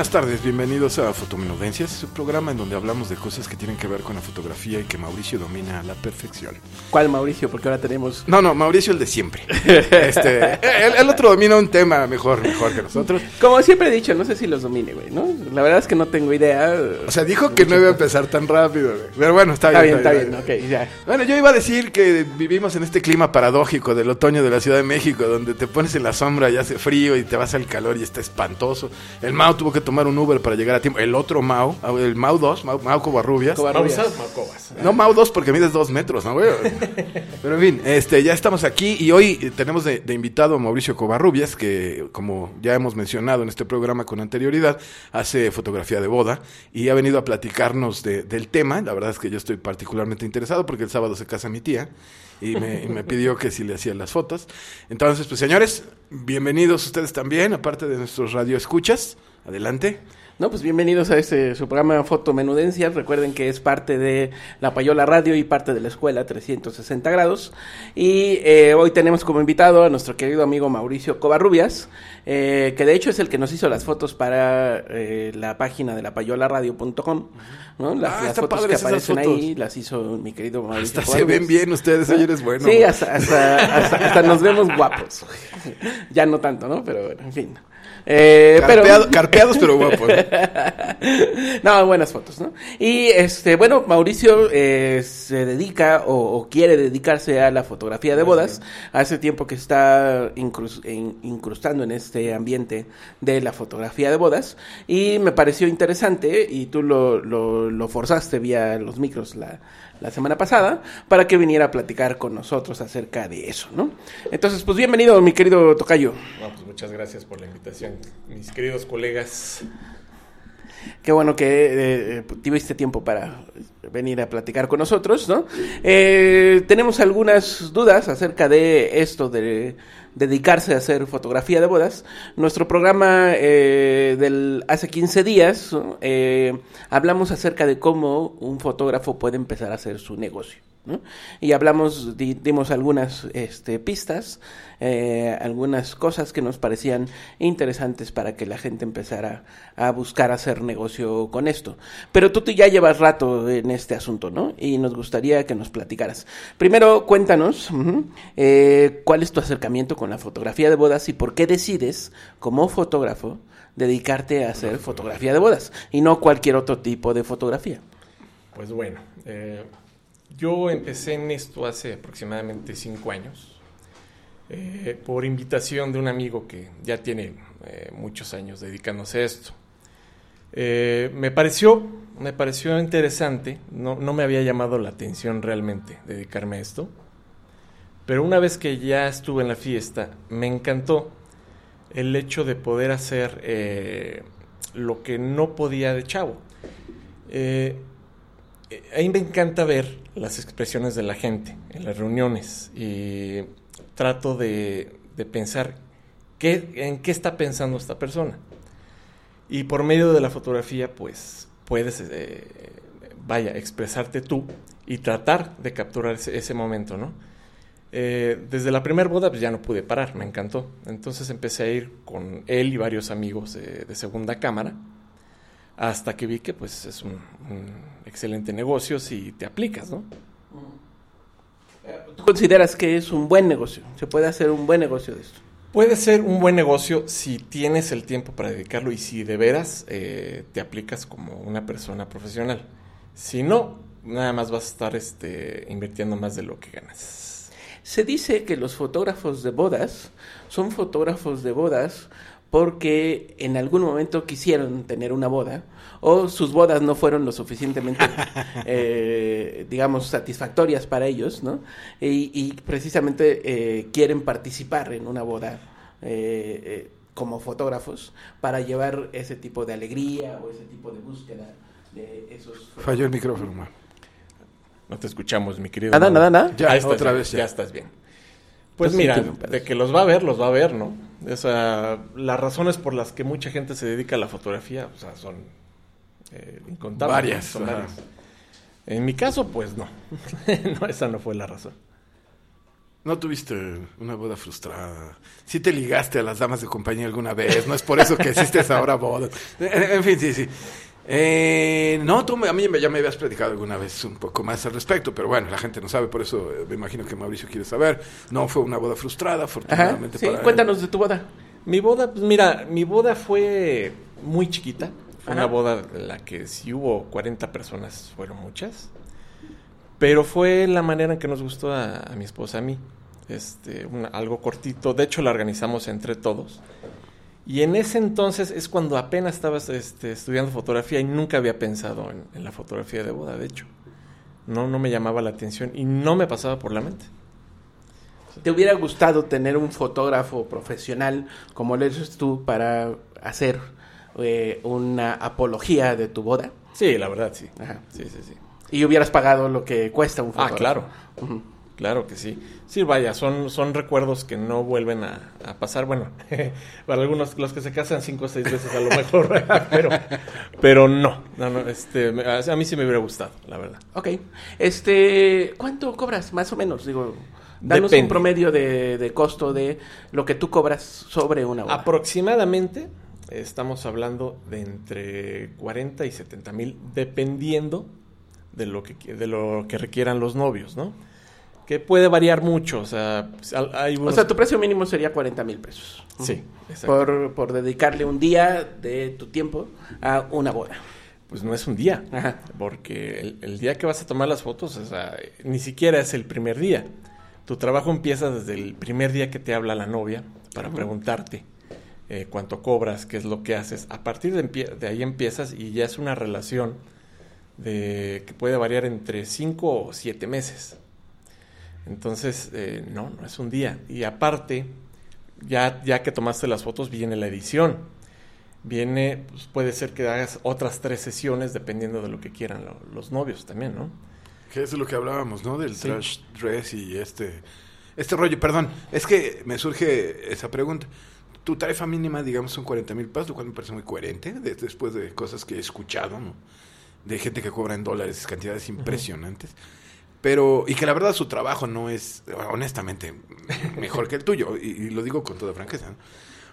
Buenas tardes, bienvenidos a Fotomenudencias, su programa en donde hablamos de cosas que tienen que ver con la fotografía y que Mauricio domina a la perfección. ¿Cuál Mauricio? Porque ahora tenemos... No, no, Mauricio el de siempre. Este, el, el otro domina un tema mejor, mejor que nosotros. Como siempre he dicho, no sé si los domine, güey, ¿no? La verdad es que no tengo idea. O sea, dijo que no iba a empezar tan rápido, güey. Pero bueno, está, Está bien. bien, está bien, ok, ya. Bueno, yo iba a decir que vivimos en este clima paradójico del otoño de la Ciudad de México, donde te pones en la sombra y hace frío y te vas al calor y está espantoso. El Mao tuvo que tomar un Uber para llegar a tiempo. El otro Mao, el Mao 2, Mao, Mao Covarrubias. Covarrubias. Pausas, Marcovas. No, Mau 2 porque mides dos metros, ¿no, güey? Pero en fin, este, ya estamos aquí y hoy tenemos de, de invitado a Mauricio Covarrubias, que como ya hemos mencionado en este programa con anterioridad, hace fotografía de boda y ha venido a platicarnos de- del tema. La verdad es que yo estoy particularmente interesado porque el sábado se casa mi tía y me, y me pidió que si le hacían las fotos. Entonces, pues señores, bienvenidos ustedes también, aparte de nuestros radioescuchas. Adelante. No, pues bienvenidos a este su programa Foto Menudencias. Recuerden que es parte de La Payola Radio y parte de la escuela 360 grados. Y eh, hoy tenemos como invitado a nuestro querido amigo Mauricio Covarrubias, eh, que de hecho es el que nos hizo las fotos para eh, la página de lapayolaradio.com. ¿no? Las, Ah, las está fotos que aparecen fotos. ahí las hizo mi querido Mauricio Hasta se ven Covarrubias. bien ustedes, oye, eres bueno. Sí, hasta, hasta, hasta, hasta nos vemos guapos. ya no tanto, ¿no? Pero bueno, en fin. Eh, Carpeado- pero... Carpeados pero guapos. no, buenas fotos, ¿no? Y este, bueno, Mauricio eh, se dedica o, o quiere dedicarse a la fotografía de bodas. Hace tiempo que está incrus- en- incrustando en este ambiente de la fotografía de bodas. Y me pareció interesante, y tú lo, lo, lo forzaste vía los micros la, la semana pasada, para que viniera a platicar con nosotros acerca de eso, ¿no? Entonces, pues bienvenido, mi querido Tocayo. No, pues muchas gracias por la invitación, mis queridos colegas. Qué bueno que eh, tuviste tiempo para venir a platicar con nosotros, ¿no? Eh, tenemos algunas dudas acerca de esto de dedicarse a hacer fotografía de bodas. Nuestro programa eh, del hace 15 días eh, hablamos acerca de cómo un fotógrafo puede empezar a hacer su negocio. Y hablamos, di- dimos algunas este, pistas, eh, algunas cosas que nos parecían interesantes para que la gente empezara a buscar hacer negocio con esto. Pero tú ya llevas rato en este asunto, ¿no? Y nos gustaría que nos platicaras. Primero, cuéntanos eh, cuál es tu acercamiento con la fotografía de bodas y por qué decides, como fotógrafo, dedicarte a hacer fotografía de bodas y no cualquier otro tipo de fotografía. Pues bueno, eh, yo empecé en esto hace aproximadamente cinco años, eh, por invitación de un amigo que ya tiene eh, muchos años dedicándose a esto. Eh, me pareció, me pareció interesante, no, no me había llamado la atención realmente dedicarme a esto, pero una vez que ya estuve en la fiesta, me encantó el hecho de poder hacer lo que no podía de chavo. Eh, a mí me encanta ver las expresiones de la gente en las reuniones y trato de, de pensar qué, en qué está pensando esta persona. Y por medio de la fotografía, pues puedes, eh, vaya, expresarte tú y tratar de capturar ese, momento, ¿no? Eh, desde la primera boda pues ya no pude parar, me encantó. Entonces empecé a ir con él y varios amigos de segunda cámara hasta que vi que pues es un, un excelente negocio si te aplicas, ¿no? ¿Tú consideras que es un buen negocio? ¿Se puede hacer un buen negocio de esto? Puede ser un buen negocio si tienes el tiempo para dedicarlo y si de veras eh, te aplicas como una persona profesional. Si no, nada más vas a estar este, invirtiendo más de lo que ganas. Se dice que los fotógrafos de bodas son fotógrafos de bodas porque en algún momento quisieron tener una boda o sus bodas no fueron lo suficientemente, eh, digamos, satisfactorias para ellos, ¿no? Y, y precisamente eh, quieren participar en una boda eh, eh, como fotógrafos para llevar ese tipo de alegría o ese tipo de búsqueda de esos... Falló el micrófono, man. No te escuchamos, mi querido. Nada, nada, nada. Ya, estás otra vez ya. Ya estás bien. Pues Pues mira, de que los va a ver, los va a ver, ¿no? O sea, las razones por las que mucha gente se dedica a la fotografía, o sea, son eh, incontables. Varias, son varias. En mi caso, pues no. no, esa no fue la razón. No tuviste una boda frustrada. Sí te ligaste a las damas de compañía alguna vez. No es por eso que existes ahora boda. En fin, sí, sí. Eh, no, tú me- a mí me- ya me habías platicado alguna vez un poco más al respecto, pero bueno, la gente no sabe, por eso eh, me imagino que Mauricio quiere saber. No fue una boda frustrada, Ajá, afortunadamente sí, para él. cuéntanos de tu boda. Mi boda, pues mira, mi boda fue muy chiquita. Fue Ajá. una boda en la que si hubo 40 personas, fueron muchas. Pero fue la manera en que nos gustó a, a mi esposa, a mí. Este, una- algo cortito. De hecho, la organizamos entre todos. Y en ese entonces es cuando apenas estaba este, estudiando fotografía y nunca había pensado en, en la fotografía de boda, de hecho. No, no me llamaba la atención y no me pasaba por la mente. ¿Te hubiera gustado tener un fotógrafo profesional como lo eres tú para hacer eh, una apología de tu boda? Sí, la verdad, sí. Ajá. Sí, sí, sí. Y hubieras pagado lo que cuesta un Ah, fotógrafo. claro. Ujú. Claro que sí. Sí, vaya, son, son recuerdos que no vuelven a, a pasar. Bueno, para algunos, los que se casan cinco o seis veces a lo mejor, pero, pero no. no, no este, a mí sí me hubiera gustado, la verdad. Ok. Este, ¿cuánto cobras más o menos? Digo, danos Depende. un promedio de, de costo de lo que tú cobras sobre una boda. Aproximadamente estamos hablando de entre 40 y 70 mil, dependiendo de lo que, de lo que requieran los novios, ¿no? Que puede variar mucho, o sea, pues, hay o unos- sea, tu precio mínimo sería 40 mil pesos. Sí, exacto. Por, por dedicarle un día de tu tiempo a una boda. Pues no es un día, Ajá. porque el, el día que vas a tomar las fotos, o sea, ni siquiera es el primer día. Tu trabajo empieza desde el primer día que te habla la novia para preguntarte eh, cuánto cobras, qué es lo que haces. A partir de, ahí empiezas y ya es una relación de que puede variar entre 5 o 7 meses. Entonces, eh, no, no es un día. Y aparte, ya, ya que tomaste las fotos, viene la edición. Viene, pues, puede ser que hagas otras tres sesiones dependiendo de lo que quieran lo- los novios también, ¿no? Que es lo que hablábamos, ¿no? Del Sí. trash dress y este este rollo. Perdón, es que me surge esa pregunta. Tu tarifa mínima, digamos, son 40 mil pesos, lo cual me parece muy coherente de- después de cosas que he escuchado, ¿no? De gente que cobra en dólares cantidades impresionantes. Pero, y que la verdad su trabajo no es, honestamente, mejor que el tuyo, y, y lo digo con toda franqueza, ¿no?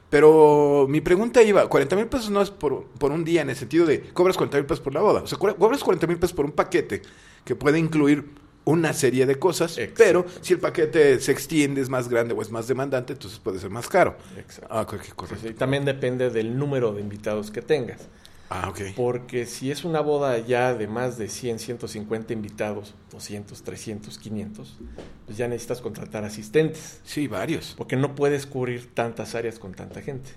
Pero mi pregunta iba, 40 mil pesos no es por, por un día en el sentido de cobras 40 mil pesos por la boda. O sea, co- cobras 40 mil pesos por un paquete que puede incluir una serie de cosas, Exacto. pero si el paquete se extiende, es más grande o es más demandante, entonces puede ser más caro. Exacto. Ah, ok, Sí, correcto. sí, También depende del número de invitados que tengas. Ah, ok. Porque si es una boda ya de más de 100, 150 invitados, 200, 300, 500, pues ya necesitas contratar asistentes. Sí, varios. Porque no puedes cubrir tantas áreas con tanta gente.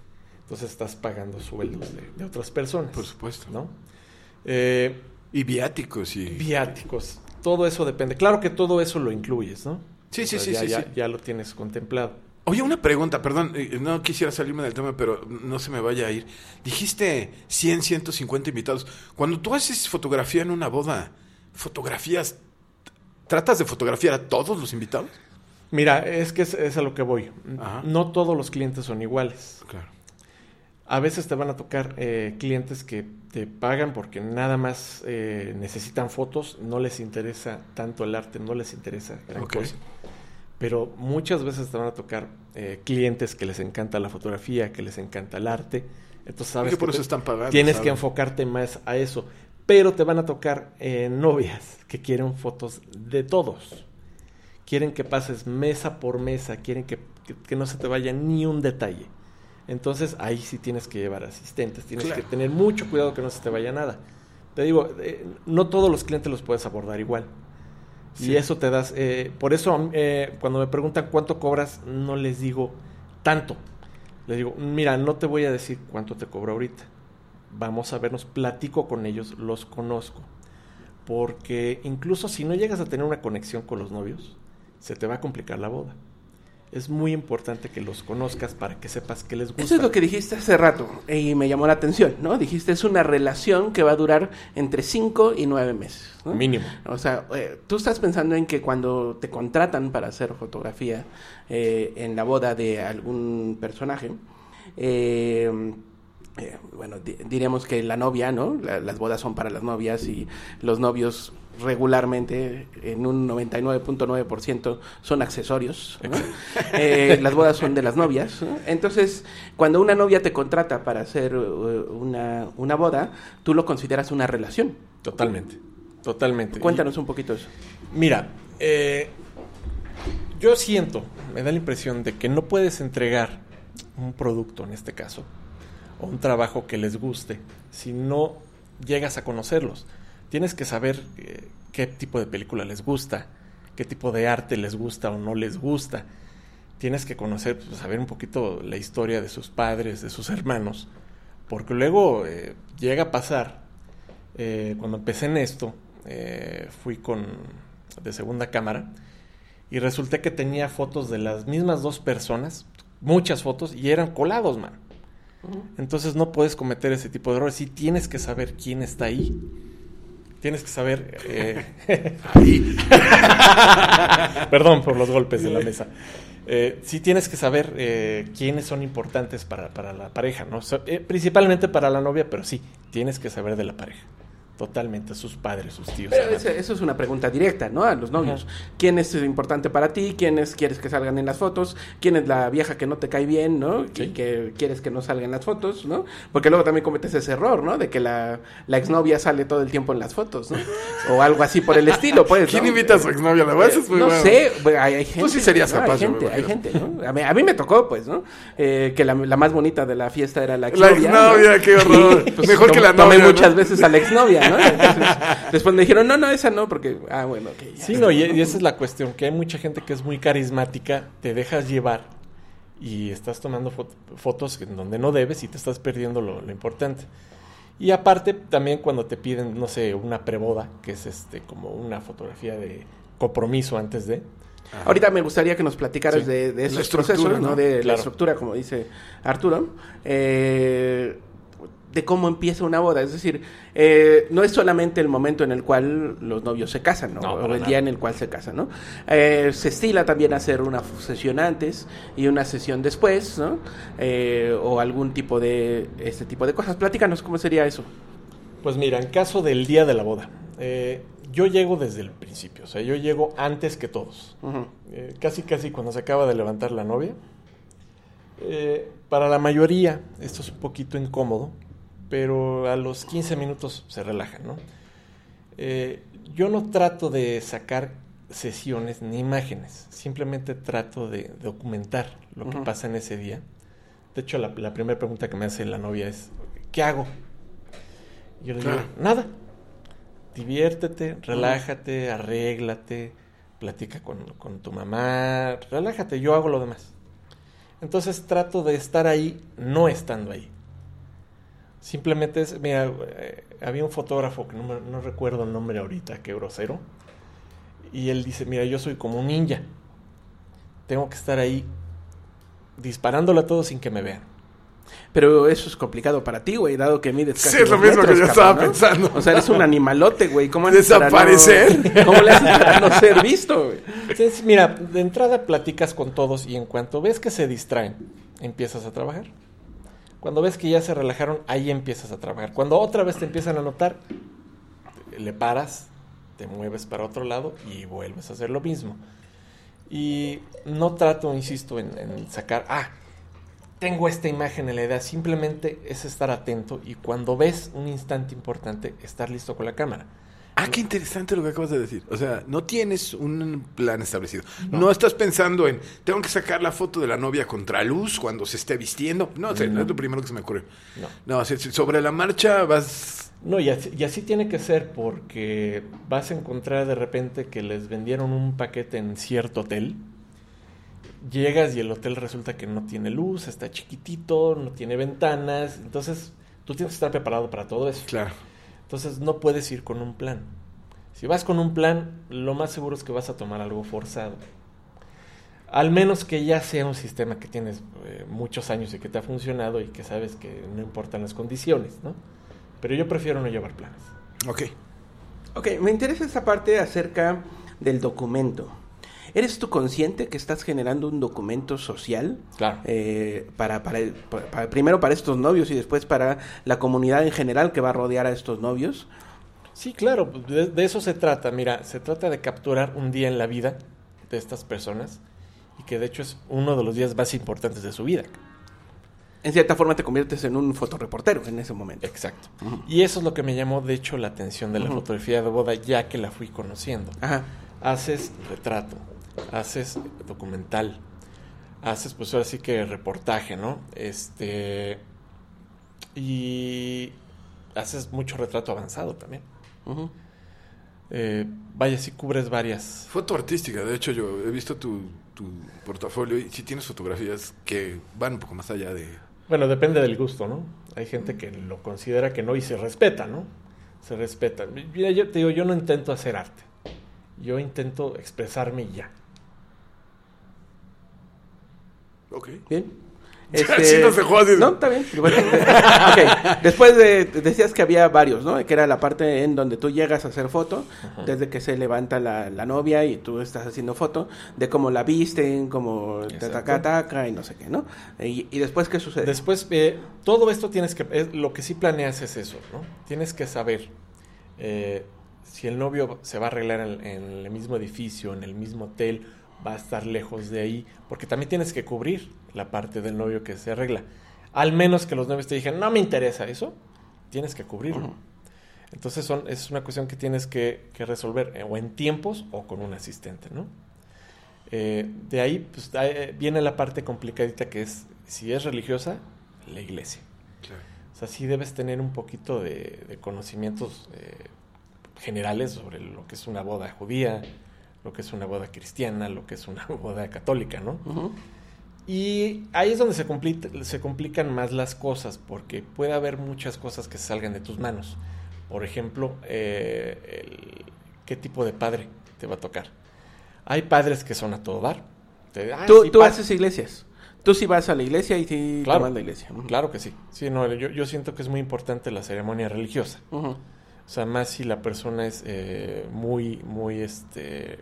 Entonces estás pagando sueldos de, de otras personas. Por supuesto. ¿no? Eh, Y viáticos y... viáticos, todo eso depende. Claro que todo eso lo incluyes, ¿no? Sí, O sí, sea, sí, ya, sí, ya- sí. ya lo tienes contemplado. Oye, una pregunta, perdón, eh, no quisiera salirme del tema, pero no se me vaya a ir. Dijiste 100, 150 invitados. Cuando tú haces fotografía en una boda, ¿fotografías? ¿Tratas de fotografiar a todos los invitados? Mira, es que es, es a lo que voy. Ajá. No todos los clientes son iguales. Claro. A veces te van a tocar eh, clientes que te pagan porque nada más eh, necesitan fotos, no les interesa tanto el arte, no les interesa gran cosa. Pero muchas veces te van a tocar eh, clientes que les encanta la fotografía, que les encanta el arte. Entonces sabes que por que eso te- están pagando. tienes ¿sabes? que enfocarte más a eso. Pero te van a tocar eh, novias que quieren fotos de todos. quieren que pases mesa por mesa, quieren que, que- que no se te vaya ni un detalle. Entonces ahí sí tienes que llevar asistentes, tienes Claro. que tener mucho cuidado que no se te vaya nada. Te digo, eh, no todos los clientes los puedes abordar igual. Sí. Y eso te das, eh, por eso eh, cuando me preguntan cuánto cobras, no les digo tanto. Les digo, mira, no te voy a decir cuánto te cobro ahorita. Vamos a vernos, platico con ellos, los conozco. Porque incluso si no llegas a tener una conexión con los novios, se te va a complicar la boda. Es muy importante que los conozcas para que sepas qué les gusta. Eso es lo que dijiste hace rato y me llamó la atención, ¿no? Dijiste es una relación que va a durar entre 5 y 9 meses. ¿no? Mínimo. O sea, eh, tú estás pensando en que cuando te contratan para hacer fotografía eh, en la boda de algún personaje, eh, eh, bueno, di- diríamos que la novia, ¿no? La- las bodas son para las novias y los novios regularmente, en un 99.9% son accesorios. ¿no? Eh, las bodas son de las novias. ¿no? Entonces, cuando una novia te contrata para hacer eh, una, una boda, tú lo consideras una relación. Totalmente. Totalmente. Cuéntanos un poquito eso. Mira, eh, yo siento, me da la impresión de que no puedes entregar un producto, en este caso, o un trabajo que les guste, si no llegas a conocerlos. Tienes que saber eh, qué tipo de película les gusta, qué tipo de arte les gusta o no les gusta. Tienes que conocer, pues, saber un poquito la historia de sus padres, de sus hermanos, porque luego eh, llega a pasar, eh, cuando empecé en esto, fui con de segunda cámara y resulté que tenía fotos de las mismas dos personas, muchas fotos, y eran colados, man. Entonces no puedes cometer ese tipo de errores. Sí tienes que saber quién está ahí. Tienes que saber... eh, Ahí. Perdón por los golpes de la mesa. Eh, sí tienes que saber eh, quiénes son importantes para, para la pareja, ¿no? So- eh, principalmente para la novia, pero sí, tienes que saber de la pareja. Totalmente, sus padres, sus tíos. Pero eso es una pregunta directa, ¿no? A los novios. ¿Quién es importante para ti? ¿Quiénes quieres que salgan en las fotos? ¿Quién es la vieja que no te cae bien, ¿no? Sí. Y que quieres que no salga en las fotos, ¿no? Porque luego también cometes ese error, ¿no? De que la, la exnovia sale todo el tiempo en las fotos, ¿no? O algo así por el estilo, pues. ¿Quién ¿no? invita a su exnovia a la muy no bueno. sé, hay, hay gente. sí serías ¿no? capaz, Hay gente, hay gente, ¿no? A mí, a mí me tocó, pues, ¿no? Eh, que la, la más bonita de la fiesta era la La exnovia. exnovia, ¿no? qué horror. Pues, Mejor que la Tomé novia, ¿no? muchas veces a la exnovia, ¿no? Entonces, después me dijeron, no, no, esa no, porque, ah, bueno, ok. ya. Sí, no, y, y esa es la cuestión, que hay mucha gente que es muy carismática, te dejas llevar y estás tomando fot- fotos en donde no debes y te estás perdiendo lo, lo importante. Y aparte, también cuando te piden, no sé, una preboda, que es este como una fotografía de compromiso antes de... Ahorita me gustaría que nos platicaras Sí. de, esos procesos, ¿no? ¿no? De la estructura, como dice Arturo. Eh, de cómo empieza una boda. Es decir, eh, no es solamente el momento en el cual los novios se casan, ¿no? No, o el nada. día en el cual se casan, ¿no? Eh, se estila también hacer una sesión antes y una sesión después, ¿no? Eh, o algún tipo de, este tipo de cosas. Platícanos cómo sería eso. Pues mira, en caso del día de la boda, yo llego desde el principio, o sea, yo llego antes que todos. Casi, casi cuando se acaba de levantar la novia. Para la mayoría esto es un poquito incómodo, pero a los 15 minutos se relajan, ¿no? Eh, yo no trato de sacar sesiones ni imágenes, simplemente trato de documentar lo que pasa en ese día. De hecho, la, la primera pregunta que me hace la novia es, ¿qué hago? Y yo le digo, Claro. nada, diviértete, relájate, arréglate, platica con, con tu mamá, relájate, yo hago lo demás. Entonces trato de estar ahí no estando ahí. Simplemente es, mira, eh, había un fotógrafo que no, me- no recuerdo el nombre ahorita, qué grosero, y él dice, mira, yo soy como un ninja, tengo que estar ahí disparándole a todos sin que me vean. Pero eso es complicado para ti, güey, dado que mides casi Sí, es lo mismo que yo cabrón, estaba ¿no? pensando. O sea, eres un animalote, güey. ¿Cómo haces para no- ¿Desaparecer? ¿Cómo le haces para no ser visto, güey? Entonces, mira, de entrada platicas con todos y en cuanto ves que se distraen, empiezas a trabajar. Cuando ves que ya se relajaron, ahí empiezas a trabajar. Cuando otra vez te empiezan a notar, le paras, te mueves para otro lado y vuelves a hacer lo mismo. Y no trato, insisto, en, en sacar, ah, tengo esta imagen en la idea, simplemente es estar atento y cuando ves un instante importante, estar listo con la cámara. Ah, qué interesante lo que acabas de decir. O sea, no tienes un plan establecido. No, estás pensando en, tengo que sacar la foto de la novia contra luz cuando se esté vistiendo. No, o sea, no es lo primero que se me ocurre. No. No, sobre la marcha vas... No, y así, y así tiene que ser porque vas a encontrar de repente que les vendieron un paquete en cierto hotel. Llegas y el hotel resulta que no tiene luz, está chiquitito, no tiene ventanas. Entonces, tú tienes que estar preparado para todo eso. Claro. Entonces, no puedes ir con un plan. Si vas con un plan, lo más seguro es que vas a tomar algo forzado. Al menos que ya sea un sistema que tienes eh, muchos años y que te ha funcionado y que sabes que no importan las condiciones, ¿no? Pero yo prefiero no llevar planes. Ok. Ok, me interesa esta parte acerca del documento. ¿Eres tú consciente que estás generando un documento social? Claro. eh, para, para, para- primero para estos novios y después para la comunidad en general que va a rodear a estos novios. Sí, claro, pues, de, de eso se trata. Mira, se trata de capturar un día en la vida de estas personas y que de hecho es uno de los días más importantes de su vida. En cierta forma te conviertes en un fotoreportero en ese momento. Exacto. Y eso es lo que me llamó, de hecho, la atención de la fotografía de boda, ya que la fui conociendo. Ajá. Haces retrato, haces documental, haces, pues ahora sí que reportaje, ¿no? Este. Y haces mucho retrato avanzado también. Eh, vaya, si cubres varias. Foto artística, de hecho yo he visto tu, tu portafolio y si tienes fotografías que van un poco más allá de... Bueno, depende del gusto, ¿no? Hay gente que lo considera que no y se respeta, ¿no? Se respeta. Mira, yo te digo, yo no intento hacer arte. Yo intento expresarme ya. Ok. Bien. Sí dejó así. No, está bien. Bueno, ok. Después de, decías que había varios, ¿no? Que era la parte en donde tú llegas a hacer foto, desde que se levanta la, la novia y tú estás haciendo foto, de cómo la visten, cómo te Exacto. taca, taca y no sé qué, ¿no? Y, y después, ¿qué sucede? Después, eh, todo esto tienes que, es- lo que sí planeas es eso, ¿no? Tienes que saber eh, si el novio se va a arreglar en, en el mismo edificio, en el mismo hotel, va a estar lejos de ahí, porque también tienes que cubrir la parte del novio que se arregla. Al menos que los novios te digan, no me interesa eso, tienes que cubrirlo. Entonces son, es una cuestión que tienes que, que resolver eh, o en tiempos o con un asistente, ¿no? Eh, de ahí pues, eh, viene la parte complicadita que es, si es religiosa, la iglesia. Claro. O sea, sí debes tener un poquito de, de conocimientos generales sobre lo que es una boda judía, lo que es una boda cristiana, lo que es una boda católica, ¿no? Y ahí es donde se, compli- se complican más las cosas, porque puede haber muchas cosas que salgan de tus manos. Por ejemplo, eh, el- qué tipo de padre te va a tocar. Hay padres que son a todo dar. Te- ah, tú sí, tú pa- haces iglesias. Tú sí vas a la iglesia y sí Claro. tomas la iglesia. Claro que sí. Sí, no, yo, yo siento que es muy importante la ceremonia religiosa. O sea, más si la persona es eh, muy, muy este,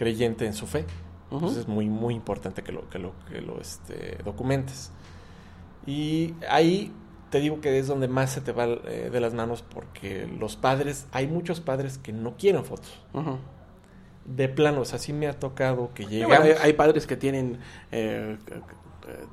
creyente en su fe. Entonces es muy, muy importante que lo, que lo, que lo este, documentes. Y ahí te digo que es donde más se te va eh, de las manos porque los padres, hay muchos padres que no quieren fotos. De plano, o sea, sí me ha tocado que bueno, hay, hay padres que tienen eh,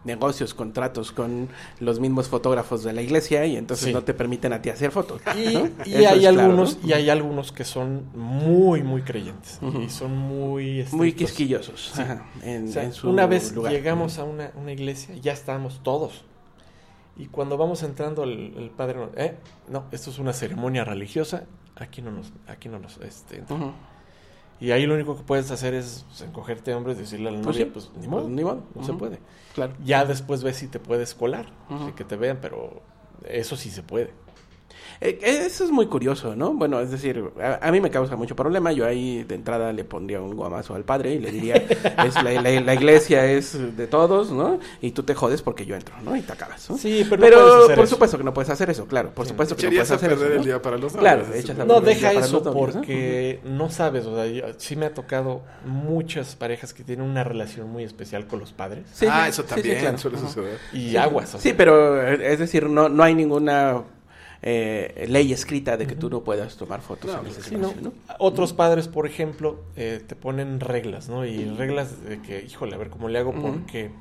negocios, contratos con los mismos fotógrafos de la iglesia y entonces Sí. no te permiten a ti hacer fotos. Y, ¿no? y hay claro, algunos ¿no? y hay algunos que son muy muy creyentes y son muy muy quisquillosos Sí. ajá, en, O sea, en su una vez lugar. llegamos a una, una iglesia ya estábamos todos y cuando vamos entrando el, el padre nos- eh, no esto es una ceremonia religiosa aquí no nos aquí no nos este, entra". Y ahí lo único que puedes hacer es pues, encogerte hombres decirle a la Pues novia sí, pues ni pues, modo ni modo. no se puede Claro. ya después ves si te puedes colar y que te vean pero eso sí se puede eso es muy curioso, ¿no? Bueno, es decir, a, a mí me causa mucho problema. Yo ahí de entrada le pondría un guamazo al padre y le diría, es la, la- la iglesia es de todos, ¿no? Y tú te jodes porque yo entro, ¿no? Y te acabas, ¿no? Sí, pero no pero puedes hacer por eso. supuesto que no puedes hacer eso, claro. Por Sí. supuesto que no puedes a hacer perder eso. el ¿no? día para los Claro, echas a No, el deja eso ¿no? porque no sabes, o sea, yo- sí me ha tocado muchas parejas que tienen una relación muy especial con los padres Sí, ah, sí, eso sí, también sí, claro. suele suceder. y Sí. aguas. o Sí, sea. pero eh, es decir, no, no hay ninguna eh, ley escrita de que tú no puedas tomar fotos No, en ese Sí, espacio, ¿no? ¿no? Otros padres, por ejemplo, eh, te ponen reglas, ¿no? Y reglas de que, híjole, a ver cómo le hago porque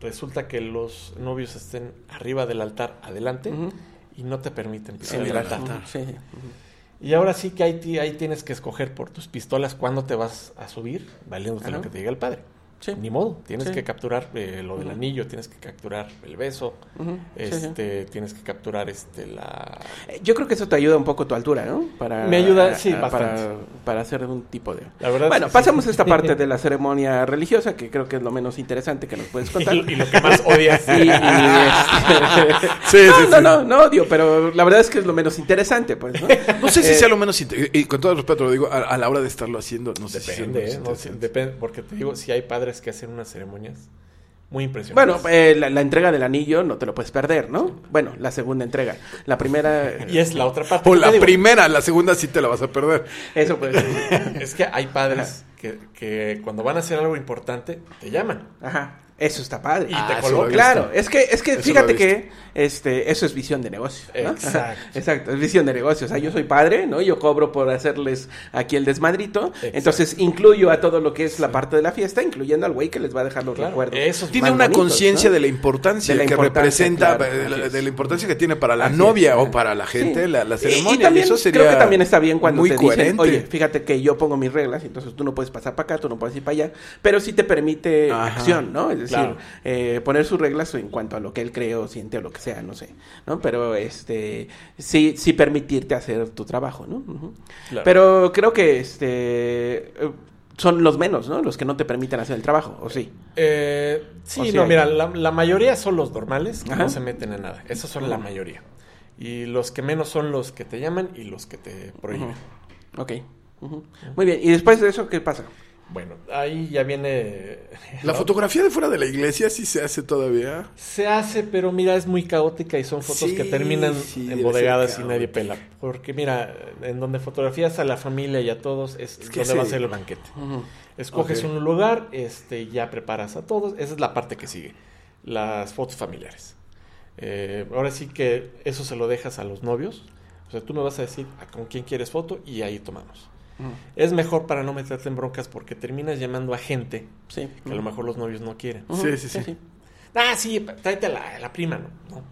resulta que los novios estén arriba del altar, adelante, y no te permiten Sí, pisar el altar. sí. Y ahora sí que ahí, ti- ahí tienes que escoger por tus pistolas cuándo te vas a subir, valiéndote Ajá. lo que te diga el padre. Sí. Ni modo, tienes Sí. que capturar eh, lo del anillo, tienes que capturar el beso, sí, sí. este, tienes que capturar este la Eh, Yo creo que eso te ayuda un poco tu altura, ¿no? Para, Me ayuda, sí, a- bastante. Para, para hacer un tipo de... La verdad bueno, es que pasamos sí. a esta parte de la ceremonia religiosa, que creo que es lo menos interesante que nos puedes contar. y, y lo que más odias. Y- y, este, Sí, no, sí, no, sí. no, no odio, pero la verdad es que es lo menos interesante, pues, ¿no? No sé si Eh, sea lo menos... inte- Y, con todo el respeto lo digo, a, a la hora de estarlo haciendo, no sé si sea lo Depende, menos ¿eh? No, sí, interesante. depende, porque te digo, si hay padres que hacen unas ceremonias muy impresionantes. Bueno, eh, la, la entrega del anillo no te lo puedes perder, ¿no? Bueno, la segunda entrega. La primera... y es la otra parte. O la digo. primera, la segunda sí te la vas a perder. Eso pues... Es que hay padres que, que cuando van a hacer algo importante, te llaman. Ajá. Eso está padre. Y Ah, te Claro, es que, es que Eso fíjate que este, eso es visión de negocio. ¿no? Exacto. Exacto, es visión de negocio. O sea, yo soy padre, ¿no? Yo cobro por hacerles aquí el desmadrito. Exacto. Entonces incluyo a todo lo que es la parte de la fiesta, incluyendo al güey que les va a dejar los Claro, recuerdos. eso es Tiene una conciencia ¿no? de la importancia De la que importancia, representa, claro, de, la, es. de la importancia que tiene para la Así novia es, o para la gente Sí. la, la Y- ceremonia. Y, también, eso sería creo que también está bien cuando muy te coherente. dicen, oye, fíjate que yo pongo mis reglas, entonces tú no puedes pasar para acá, tú no puedes ir para allá, pero sí te permite Ajá. acción, ¿no? Es decir, eh, poner sus reglas en cuanto a lo que él cree o siente o lo que sea, no sé, ¿no? Pero este, sí, sí permitirte hacer tu trabajo, ¿no? Claro. Pero creo que este eh, son los menos, ¿no? Los que no te permiten hacer el trabajo, ¿o sí? Eh, sí, O no, hay- mira, la, la mayoría son los normales que Ajá. no se meten en nada. Esos son la mayoría. Y los que menos son los que te llaman y los que te prohíben. Ok. Ujú. Muy bien, ¿y después de eso qué pasa? Bueno, ahí ya viene... La fotografía de fuera de la iglesia sí se hace todavía. Se hace, pero mira, es muy caótica y son fotos Sí, que terminan sí, embodegadas y nadie pela. Porque mira, en donde fotografías a la familia y a todos es, Es que donde va a ser el banquete. Escoges un lugar, este, ya preparas a todos. Esa es la parte que sigue. Las fotos familiares. Eh, ahora sí que eso se lo dejas a los novios. O sea, tú me vas a decir a con quién quieres foto y ahí tomamos. Es mejor para no meterte en broncas porque terminas llamando a gente Sí. que a lo mejor los novios no quieren. Sí, sí, sí. Ah, sí, tráete a la, a la prima, ¿no? No,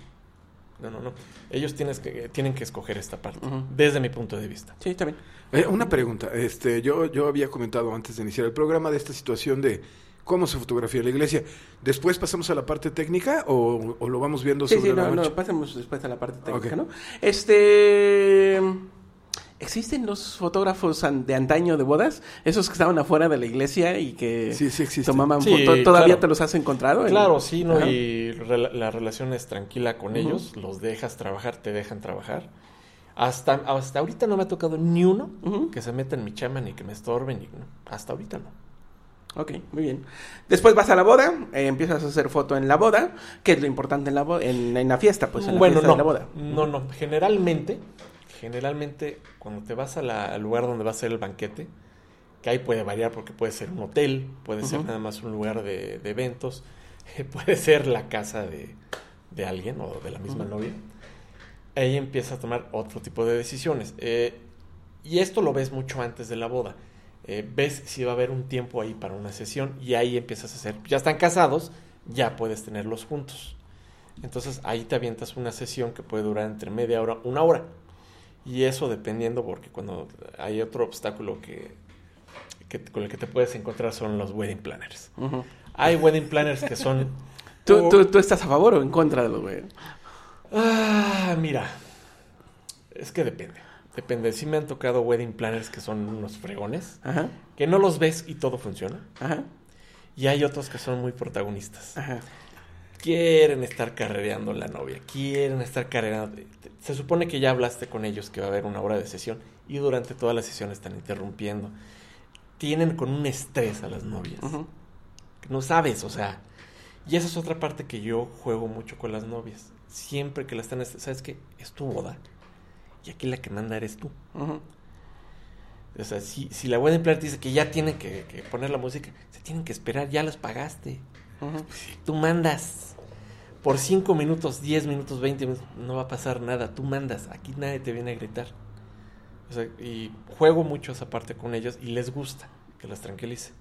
no, no. no. Ellos tienes que, tienen que escoger esta parte, desde mi punto de vista. Sí, también. Eh, una pregunta. Este, yo, yo había comentado antes de iniciar el programa de esta situación de cómo se fotografía la iglesia. ¿Después pasamos a la parte técnica o, o lo vamos viendo Sí, sobre sí, la no, marcha? no, pasemos después a la parte técnica. ¿no? Este... ¿Existen los fotógrafos de antaño de bodas? Esos que estaban afuera de la iglesia y que Sí, sí existen. tomaban Sí, fotos. ¿Todavía claro. te los has encontrado? en- Claro, sí, ¿no? Ajá. Y la relación es tranquila con ellos, los dejas trabajar, te dejan trabajar. Hasta, hasta ahorita no me ha tocado ni uno que se meta en mi chama ni que me estorben. Ni, no. Hasta ahorita no. Ok, muy bien. Después vas a la boda, eh, empiezas a hacer foto en la boda. ¿Qué es lo importante en la, en, en la fiesta? Pues en la bueno, fiesta no, de la boda. no, no. Generalmente, generalmente cuando te vas a la- al lugar donde va a ser el banquete, que ahí puede variar porque puede ser un hotel, puede ser nada más un lugar de, de eventos, puede ser la casa de, de alguien o de la misma novia. Ahí empieza a tomar otro tipo de decisiones. Eh, y esto lo ves mucho antes de la boda. Eh, ves si va a haber un tiempo ahí para una sesión y ahí empiezas a hacer, ya están casados, ya puedes tenerlos juntos. Entonces ahí te avientas una sesión que puede durar entre media hora, una hora. Y eso dependiendo, porque cuando hay otro obstáculo que, que- con el que te puedes encontrar son los wedding planners. Hay wedding planners que son... ¿Tú, tú, tú estás a favor o en contra de los güey? Ah, mira. Es que depende. Depende. Sí me han tocado wedding planners que son unos fregones, Ajá, que no los ves y todo funciona. ajá, Y hay otros que son muy protagonistas. ajá. Quieren estar carrereando la novia, quieren estar carrereando. Se supone que ya hablaste con ellos que va a haber una hora de sesión y durante toda la sesión están interrumpiendo. Tienen con un estrés a las novias. No sabes, o sea. Y esa es otra parte que yo juego mucho con las novias. Siempre que la están, ¿sabes qué? Es tu boda. Y aquí la que manda eres tú. O sea, si, si la planner te dice que ya tienen que, que poner la música, se tienen que esperar, ya los pagaste. Ujú. Tú mandas. Por 5 minutos, 10 minutos, 20 minutos, no va a pasar nada. Tú mandas. Aquí nadie te viene a gritar. O sea, y juego mucho esa parte con ellos y les gusta que las tranquilice.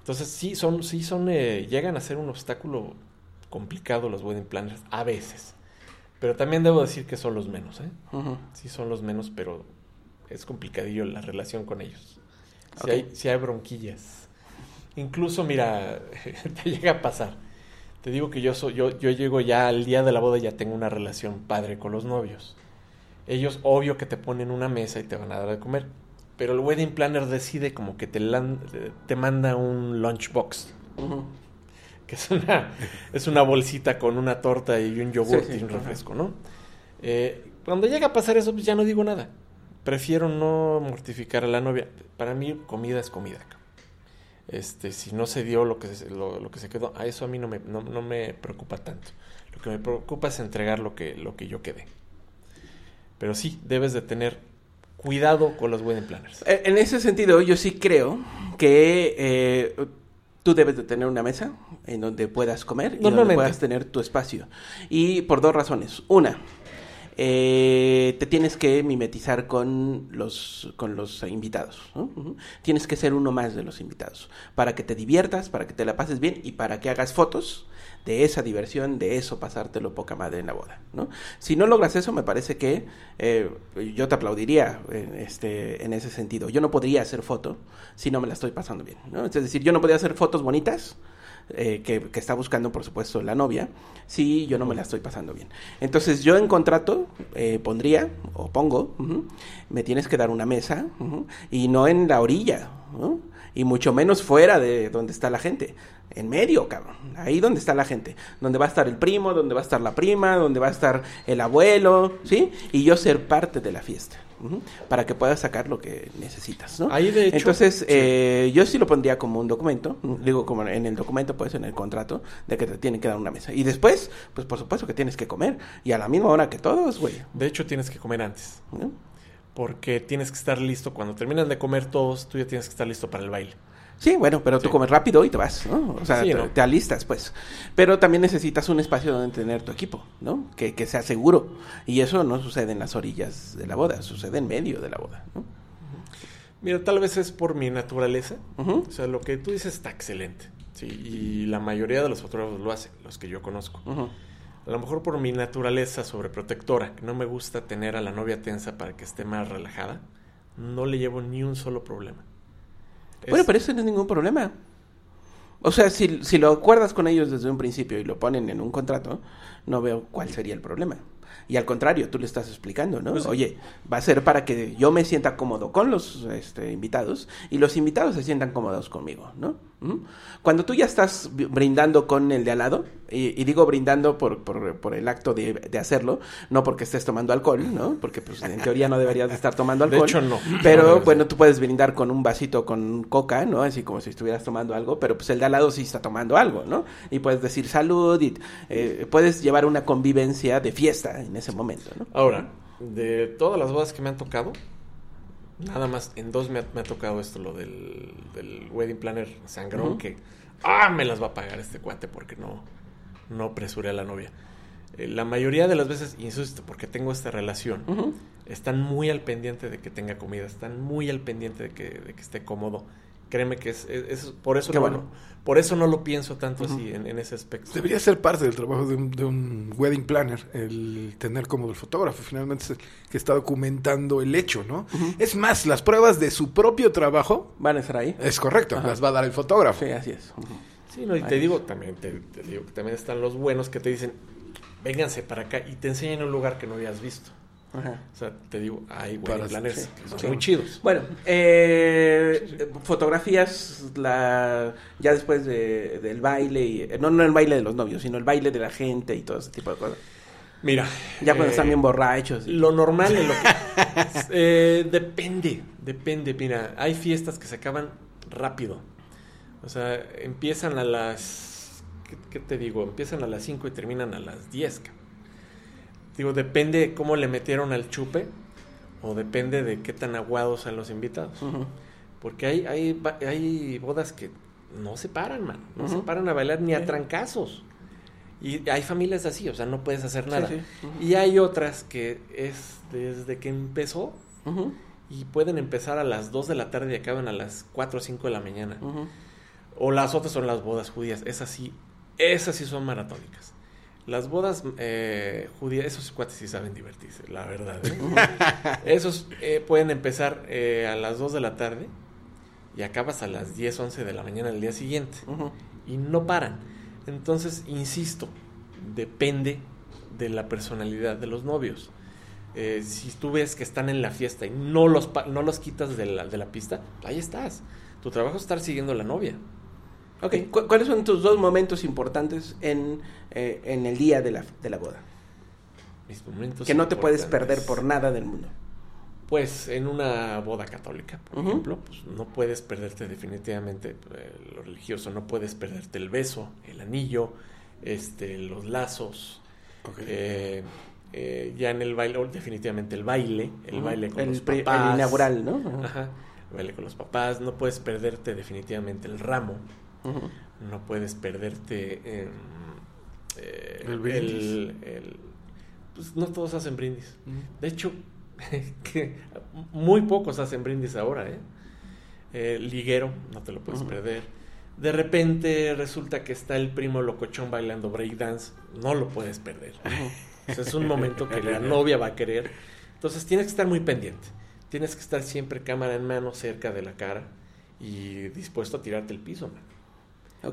Entonces, sí, son, sí son, eh, llegan a ser un obstáculo complicado los wedding planners a veces. Pero también debo decir que son los menos, ¿eh? Sí son los menos, pero es complicadillo la relación con ellos. Si, Ok. hay, si hay bronquillas. Incluso, mira, te llega a pasar. Te digo que yo, soy, yo, yo llego ya al día de la boda y ya tengo una relación padre con los novios. Ellos, obvio que te ponen una mesa y te van a dar de comer. Pero el wedding planner decide como que te, lan- te manda un lunchbox. Que es una, es una bolsita con una torta y un yogur Sí, sí, y un refresco, ¿no? Eh, cuando llega a pasar eso, pues ya no digo nada. Prefiero no mortificar a la novia. Para mí, comida es comida. Este, si no se dio lo que se, lo, lo que se quedó, a eso a mí no me, no, no me preocupa tanto. Lo que me preocupa es entregar lo que, lo que yo quedé. Pero sí, debes de tener cuidado con los wedding planners. Eh, En ese sentido, yo sí creo que eh, tú debes de tener una mesa en donde puedas comer y donde puedas tener tu espacio. Y por dos razones. Una, eh, te tienes que mimetizar con los, con los invitados. Tienes que ser uno más de los invitados. Para que te diviertas, para que te la pases bien y para que hagas fotos de esa diversión, de eso pasártelo poca madre en la boda, ¿no? Si no logras eso, me parece que eh, yo te aplaudiría en, este, en ese sentido. Yo no podría hacer foto si no me la estoy pasando bien. Es decir, yo no podría hacer fotos bonitas eh, que, que está buscando, por supuesto, la novia, si yo no me la estoy pasando bien. Entonces, yo en contrato eh, pondría, o pongo, me tienes que dar una mesa, y no en la orilla, ¿no? Y mucho menos fuera de donde está la gente. En medio, cabrón. Ahí donde está la gente. Donde va a estar el primo, donde va a estar la prima, donde va a estar el abuelo, ¿sí? Y yo ser parte de la fiesta. Para que puedas sacar lo que necesitas, ¿no? Ahí, de hecho, Entonces, sí. eh, yo sí lo pondría como un documento. Digo, como en el documento, pues en el contrato, de que te tienen que dar una mesa. Y después, pues por supuesto que tienes que comer. Y a la misma hora que todos, güey. De hecho, tienes que comer antes. ¿no? Porque tienes que estar listo. Cuando terminan de comer todos, tú ya tienes que estar listo para el baile. Sí, bueno, pero tú comes rápido y te vas, ¿no? O sea, Sí, te, ¿no? te alistas, pues. Pero también necesitas un espacio donde tener tu equipo, ¿no? Que, que sea seguro. Y eso no sucede en las orillas de la boda, sucede en medio de la boda, ¿no? Mira, tal vez es por mi naturaleza. O sea, lo que tú dices está excelente. Sí, y la mayoría de los fotógrafos lo hacen, los que yo conozco. A lo mejor por mi naturaleza sobreprotectora, que no me gusta tener a la novia tensa para que esté más relajada, no le llevo ni un solo problema. Es- Bueno, pero eso no es ningún problema. O sea, si, si lo acuerdas con ellos desde un principio y lo ponen en un contrato, no veo cuál sería el problema. Y al contrario, tú le estás explicando, ¿no? Pues. Oye, va a ser para que yo me sienta cómodo con los este, invitados y los invitados se sientan cómodos conmigo, ¿no? ¿Mm? Cuando tú ya estás brindando con el de al lado, y, y digo brindando por, por, por el acto de, de hacerlo, no porque estés tomando alcohol, ¿no? Porque pues en teoría no deberías de estar tomando De alcohol. hecho, no. Pero No, bueno, tú puedes brindar con un vasito con coca, ¿no? Así como si estuvieras tomando algo, pero pues el de al lado sí está tomando algo, ¿no? Y puedes decir salud y eh, puedes llevar una convivencia de fiesta en ese momento, ¿no? Ahora, de todas las bodas que me han tocado, nada más en dos me ha, me ha tocado esto, lo del, del wedding planner sangrón, que, ah, me las va a pagar este cuate porque no, no apresuré a la novia. Eh, la mayoría de las veces, insisto, porque tengo esta relación, están muy al pendiente de que tenga comida, están muy al pendiente de que, de que esté cómodo. Créeme que es, es- es- por eso Qué no, bueno. por eso no lo pienso tanto así en, en ese aspecto. Debería ser parte del trabajo de un, de un wedding planner, el tener cómodo el fotógrafo. Finalmente es el que está documentando el hecho, ¿no? Es más, las pruebas de su propio trabajo, Van a estar ahí. es correcto, Ajá. las va a dar el fotógrafo. Sí, así es. Sí, no, y te digo también, te, te digo que también están los buenos que te dicen, vénganse para acá y te enseñan un lugar que no habías visto. Ajá. O sea, te digo, hay Para- planners sí, que son sí. muy chidos. Bueno, eh, fotografías la ya después de- del baile, y, eh, no, no el baile de los novios, sino el baile de la gente y todo ese tipo de cosas. Mira. Ya cuando eh, están bien borrachos. y- Lo normal en lo que... eh, depende, depende. Mira, hay fiestas que se acaban rápido. O sea, empiezan a las... ¿Qué, qué te digo? Empiezan a las 5 y terminan a las 10. ca. Digo, depende cómo le metieron al chupe o depende de qué tan aguados sean los invitados. Porque hay, hay, hay bodas que no se paran, man. No se paran a bailar ni a trancazos. Y hay familias así, o sea, no puedes hacer nada. sí. Y hay otras que es desde que empezó y pueden empezar a las 2 de la tarde y acaban a las 4 o 5 de la mañana. O las otras son las bodas judías. Esas sí, esas sí son maratónicas. Las bodas eh, judías, esos cuates sí saben divertirse, la verdad. ¿eh? esos eh, pueden empezar eh, a las 2 de la tarde y acabas a las 10, 11 de la mañana del día siguiente. Y no paran. Entonces, insisto, depende de la personalidad de los novios. Eh, si tú ves que están en la fiesta y no los, pa- no los quitas de la, de la pista, ahí estás. Tu trabajo es estar siguiendo a la novia. Ok, ¿cu- ¿cuáles son tus dos momentos importantes en, eh, en el día de la, de la boda? Mis momentos Que no te puedes perder por nada del mundo. Pues en una boda católica, por Ujú. ejemplo, pues no puedes perderte definitivamente eh, lo religioso, no puedes perderte el beso, el anillo, este, los lazos. Ok. Eh, eh, ya en el baile, definitivamente el baile, el Ujú. baile con el, los pri- el papás. inaugural, ¿no? Ajá, el baile con los papás, no puedes perderte definitivamente el ramo, No puedes perderte em, eh, El brindis. el- el- pues no todos hacen brindis. De hecho, que muy pocos hacen brindis ahora, ¿eh? Eh, liguero, no te lo puedes perder. De repente resulta que está el primo locochón bailando breakdance, no lo puedes perder. O sea, es un momento que la novia va a querer. Entonces tienes que estar muy pendiente. Tienes que estar siempre cámara en mano cerca de la cara y dispuesto a tirarte el piso. man.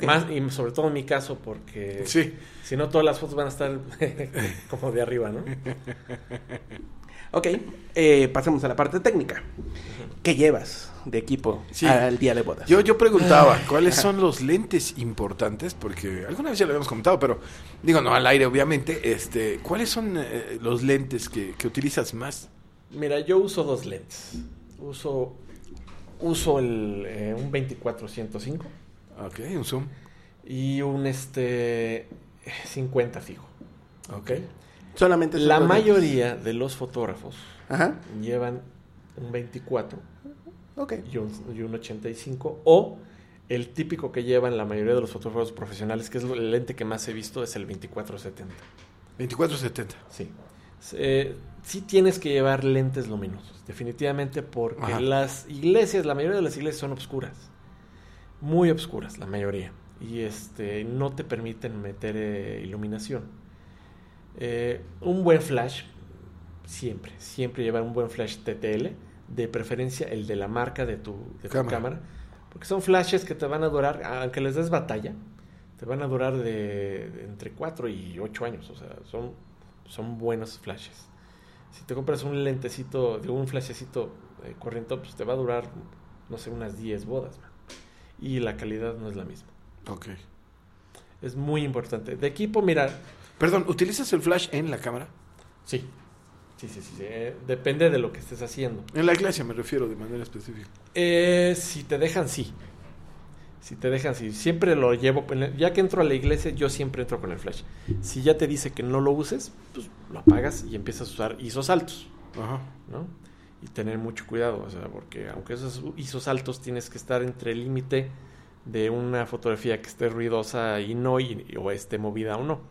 Más, y sobre todo en mi caso, porque Sí. si no todas las fotos van a estar como de arriba, ¿no? Ok, eh, pasemos a la parte técnica. ¿Qué llevas de equipo Sí. al día de bodas? Yo, yo preguntaba, ¿cuáles son los lentes importantes? Porque alguna vez ya lo habíamos comentado, pero digo, no al aire, obviamente. Este, ¿Cuáles son eh, los lentes que, que utilizas más? Mira, yo uso dos lentes. Uso, uso el, eh, un 24-105 Ok, un zoom. y un este 50 fijo. Ok. Solamente esos La mayoría de los fotógrafos Ajá, llevan un 24 ok. y un, y un 85 o el típico que llevan la mayoría de los fotógrafos profesionales, que es el lente que más he visto, es el 24-70. 2470. Sí. Eh, sí tienes que llevar lentes luminosos, definitivamente, porque Ajá. las iglesias, la mayoría de las iglesias son obscuras. Muy obscuras, la mayoría. Y este no te permiten meter eh, iluminación. Eh, un buen flash, siempre, siempre llevar un buen flash TTL, de preferencia el de la marca de tu, de tu Cámara. cámara. Porque son flashes que te van a durar, aunque les des batalla, te van a durar de, de entre 4 y 8 años. O sea, son, son buenos flashes. Si te compras un lentecito, de un flashecito eh, corriente, pues te va a durar, no sé, unas 10 bodas. Y la calidad no es la misma. Ok. Es muy importante. De equipo, mira, Perdón, ¿utilizas el flash en la cámara? sí. Sí, sí, sí. sí, eh, depende de lo que estés haciendo. En la iglesia me refiero de manera específica. Eh, si te dejan, sí. Si te dejan, sí. Siempre lo llevo. Ya que entro a la iglesia, yo siempre entro con el flash. Si ya te dice que no lo uses, pues lo apagas y empiezas a usar ISOs altos, Ajá. ¿no? Y tener mucho cuidado, o sea, porque aunque esos ISOs altos tienes que estar entre el límite de una fotografía que esté ruidosa y no, y, o esté movida o no.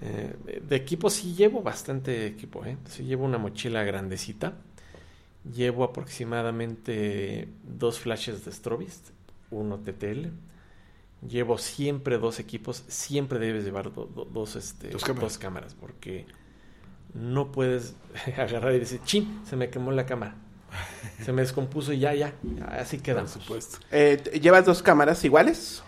Eh, de- equipo sí llevo bastante equipo, ¿eh? Sí llevo una mochila grandecita. Llevo aproximadamente dos flashes de Strobist, uno TTL. Llevo siempre dos equipos, siempre debes llevar do- do- dos, este, Dos cámaras. dos cámaras, porque no puedes agarrar y decir, chin, se me quemó la cámara. Se me descompuso y ya, ya, así Por quedamos. supuesto. Eh, ¿Llevas dos cámaras iguales?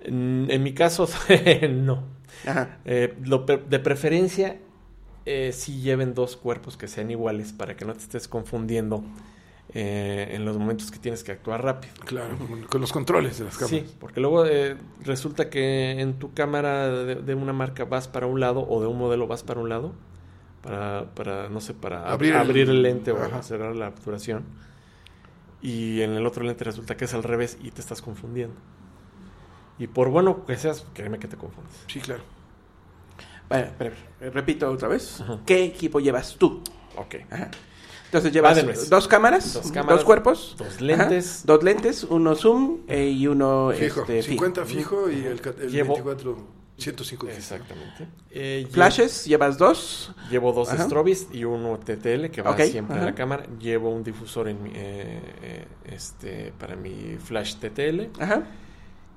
En, en mi caso, no. Ajá. Eh, lo de preferencia, eh, sí lleven dos cuerpos que sean iguales para que no te estés confundiendo eh, en los momentos que tienes que actuar rápido. Claro, con, con los controles de las cámaras. Sí, porque luego eh, resulta que en tu cámara de, de una marca vas para un lado o de un modelo vas para un lado, para, para no sé, para ab- Abrir abrir, el- lente o Ajá. cerrar la obturación. Y en el otro lente resulta que es al revés y te estás confundiendo. Y por bueno que seas, créeme que te confundes. Sí, claro. Bueno, eh, repito otra vez. Ajá. ¿Qué equipo llevas tú? Ok. Ajá. Entonces llevas dos cámaras, Dos dos, cámaras, cuerpos, dos lentes. Ajá. dos lentes, uno zoom eh, y uno Fijo. este, 50 fijo y el, el Llevo- 24, 105 fijo. Exactamente. Eh, Flashes, llevas dos. Llevo dos Ajá. Strobist y uno TTL que va siempre ajá. a la cámara. Llevo un difusor en mi, eh, eh, este, para mi flash TTL. Ajá.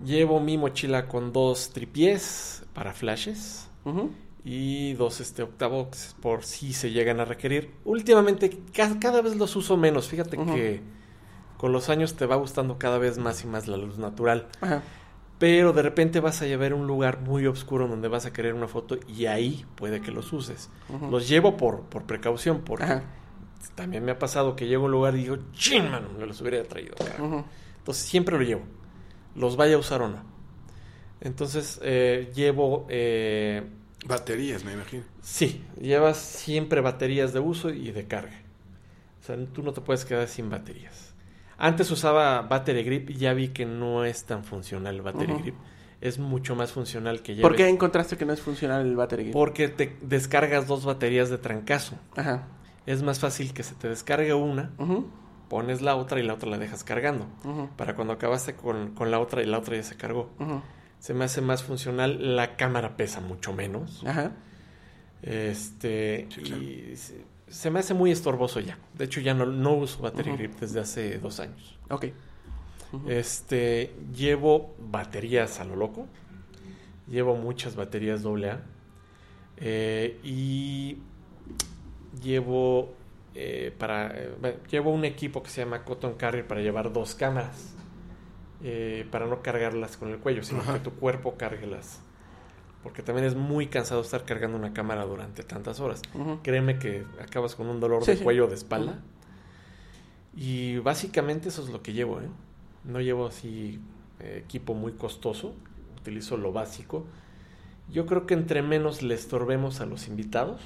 Llevo mi mochila con dos tripiés para flashes. Ujú. y dos este, octavox por si se llegan a requerir. Últimamente ca- cada, vez los uso menos. Fíjate que con los años te va gustando cada vez más y más la luz natural. Ajá. Pero de repente vas a llevar a un lugar muy oscuro donde vas a querer una foto y ahí puede que los uses. Los llevo por, por precaución, porque Ajá. también me ha pasado que llego a un lugar y digo, chin, mano, me los hubiera traído. carajo". Ujú. Entonces siempre lo llevo, los vaya a usar o no. Entonces eh, llevo, eh, Baterías, me imagino. sí, llevas siempre baterías de uso y de carga. O sea, tú no te puedes quedar sin baterías. Antes usaba battery grip y ya vi que no es tan funcional el battery grip. Es mucho más funcional que lleves. ¿Por qué encontraste que no es funcional el battery? grip? Porque te descargas dos baterías de trancazo. Ajá. Es más fácil que se te descargue una, Ujú. pones la otra y la otra la dejas cargando. Ujú. Para cuando acabaste con, con la otra y la otra ya se cargó. Se me hace más funcional. La cámara pesa mucho menos. Ajá. Este. Sí, claro. Y se, me hace muy estorboso ya. De hecho, ya no, no uso battery grip desde hace dos años. Ok. Este. Llevo baterías a lo loco. Llevo muchas baterías AA. Eh, y llevo. eh, para eh, bueno, llevo un equipo que se llama Cotton Carrier para llevar dos cámaras. eh, para no cargarlas con el cuello, sino Ajá. que tu cuerpo cargue las. Porque también es muy cansado estar cargando una cámara durante tantas horas. Créeme que acabas con un dolor Sí, de sí. cuello de espalda. Y básicamente eso es lo que llevo, ¿eh? No llevo así eh, equipo muy costoso, utilizo lo básico. Yo creo que entre menos le estorbemos a los invitados,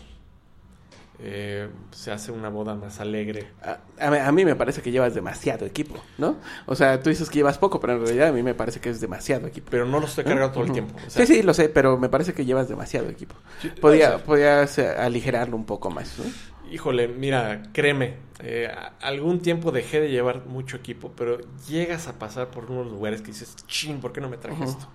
eh, se hace una boda más alegre. A, a mí- a mí me parece que llevas demasiado equipo, ¿no? O sea, tú dices que llevas poco, pero en realidad a mí me parece que es demasiado equipo. Pero no lo estoy cargando todo el tiempo. o sea, sí, sí, lo sé, pero me parece que llevas demasiado equipo. Podía, podías aligerarlo un poco más, ¿no? Híjole, mira, créeme, eh, algún tiempo dejé de llevar mucho equipo, pero llegas a pasar por unos lugares que dices, chin, ¿por qué no me traje esto?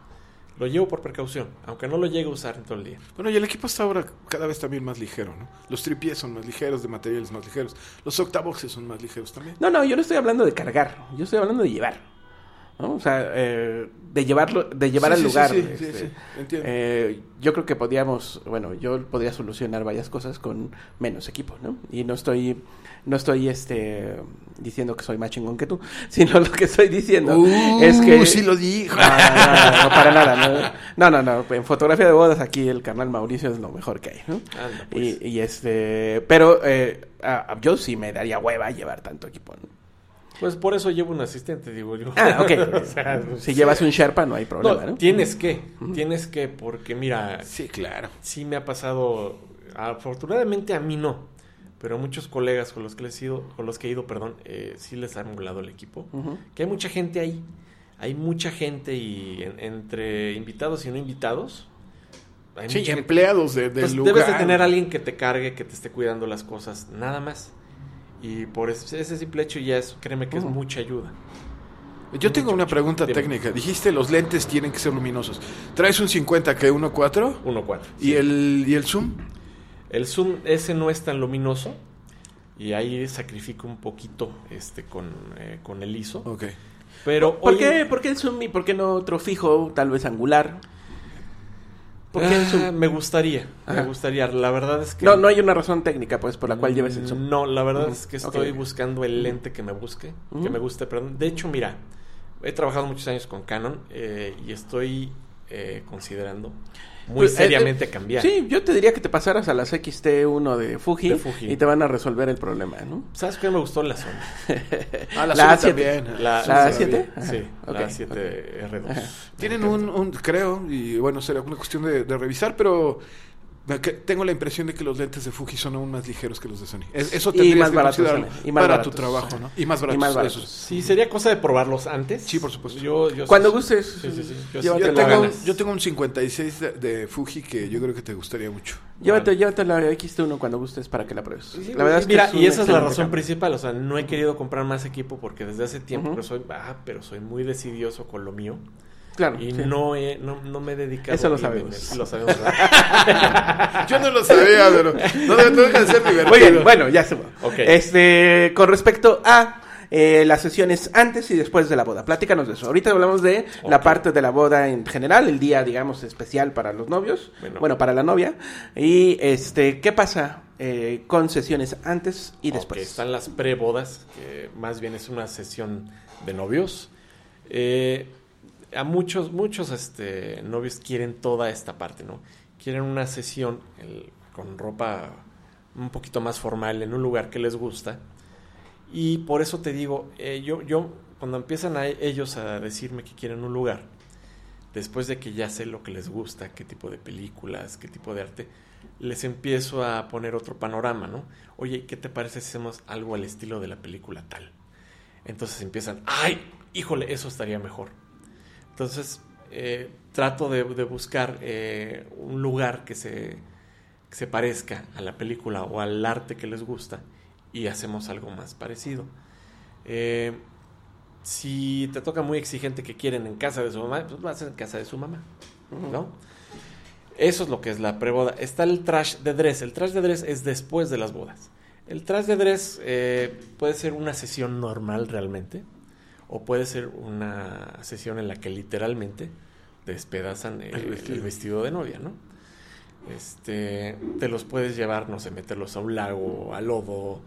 Lo llevo por precaución, aunque no lo llegue a usar en todo el día. Bueno, y el equipo está ahora cada vez también más ligero, ¿no? Los tripies son más ligeros, de materiales más ligeros. Los octavoxes son más ligeros también. No, no, yo no estoy hablando de cargar, yo estoy hablando de llevar. ¿No? O sea, eh, de llevarlo, de llevar Sí, al sí, lugar. sí, este, sí, sí, entiendo. eh, yo creo que podíamos, bueno, yo podría solucionar varias cosas con menos equipo, ¿no? Y no estoy, no estoy, este, diciendo que soy más chingón que tú, sino lo que estoy diciendo Uh, es que sí lo dijo. No, no, no, no, para nada. No, no, no, no, En fotografía de bodas aquí el carnal Mauricio es lo mejor que hay, ¿no? Anda, pues. Y, y este, pero eh, ah, yo sí me daría hueva llevar tanto equipo. ¿no? Pues por eso llevo un asistente, digo yo. Ah, ok. O sea, si llevas un Sherpa no hay problema, no, ¿no? tienes que, tienes que, porque mira, Sí, claro. sí me ha pasado, afortunadamente a mí no, pero a muchos colegas con los que, les he ido, con los que he ido, perdón, eh, sí les ha anulado el equipo. Que hay mucha gente ahí, hay mucha gente y en- entre invitados y no invitados. Hay Sí, empleados de, del pues lugar. debes de tener a alguien que te cargue, que te esté cuidando las cosas, nada más. Y por ese, ese simple hecho ya es, créeme que es mucha ayuda. Yo tengo una pregunta técnica. Dijiste los lentes tienen que ser luminosos. ¿Traes un 50 que 1.4? 1.4. ¿Y, sí. el, ¿Y el zoom? El zoom ese no es tan luminoso y ahí sacrifico un poquito este con, eh, con el ISO. Ok. Pero ¿Por hoy- qué, ¿Por qué el zoom y por qué no otro fijo, tal vez angular? ¿Por qué el Ah, zoom? me gustaría, Ajá. me gustaría. La verdad es que No, no hay una razón técnica, pues, por la cual lleves el zoom. No, la verdad es que estoy buscando el lente que me busque, que me guste, perdón. De hecho, mira, he trabajado muchos años con Canon eh, y estoy eh, considerando muy Pues, eh, seriamente eh, cambiar. Sí, yo te diría que te pasaras a las XT1 de Fuji, De Fuji. y te van a resolver el problema, ¿no? ¿Sabes qué me gustó la Sony? Ah, La Sony A7. también. La, ¿La sí, A7? Sí, Ajá, la ok, A7R2. Ajá. Tienen un, un- creo, y bueno, será una cuestión de, de revisar, pero tengo la impresión de que los lentes de Fuji son aún más ligeros que los de Sony. Es- eso Y tendrías más que baratos considerarlo también, y más para baratos. tu trabajo, ¿no? Y más Y baratos. más eso baratos. Sí, sería cosa de probarlos antes. Sí, por supuesto. Yo, yo Cuando sí- gustes, Sí, sí, sí. Yo, tengo un, yo tengo un 56 de, de Fuji que yo creo que te gustaría mucho. Llévate, llévate la XT1 cuando gustes para que la pruebes. Sí, la verdad es que mira, es y esa es la razón cambio. principal, o sea, no he querido comprar más equipo porque desde hace tiempo que soy, ah, pero soy muy decidioso con lo mío Claro. y sí. no, he, no, no me he dedicado Eso lo sabemos. lo sabemos. ¿verdad? Yo no lo sabía, pero no, debe- no deja de ser divertido. Muy bien, bueno, ya se va. Este, con respecto a eh, las sesiones antes y después de la boda. Platícanos de eso. Ahorita hablamos de la parte de la boda en general, el día, digamos, especial para los novios, bueno, Bueno. para la novia. Y, este, ¿qué pasa eh, con sesiones antes y después? están las prebodas, que más bien es una sesión de novios. Eh, a muchos, muchos este, novios quieren toda esta parte, ¿no? Quieren una sesión con ropa un poquito más formal en un lugar que les gusta. Y por eso te digo, eh, yo, yo, cuando empiezan a ellos a decirme que quieren un lugar, después de que ya sé lo que les gusta, qué tipo de películas, qué tipo de arte, les empiezo a poner otro panorama, ¿no? Oye, ¿qué te parece si hacemos algo al estilo de la película tal? Entonces empiezan, ay, híjole, eso estaría mejor. Entonces eh, trato de, de buscar eh, un lugar que se, que se parezca a la película o al arte que les gusta y hacemos algo más parecido. Eh, si te toca muy exigente que quieren en casa de su mamá, pues lo hacen en casa de su mamá, ¿no? Eso es lo que es la preboda. Está el trash de dress. El trash de dress es después de las bodas. El trash de dress puede ser una sesión normal realmente, o puede ser una sesión en la que literalmente despedazan El el, vestido. vestido. de novia, ¿no? Este, te los puedes llevar, no sé, meterlos a un lago, a lodo.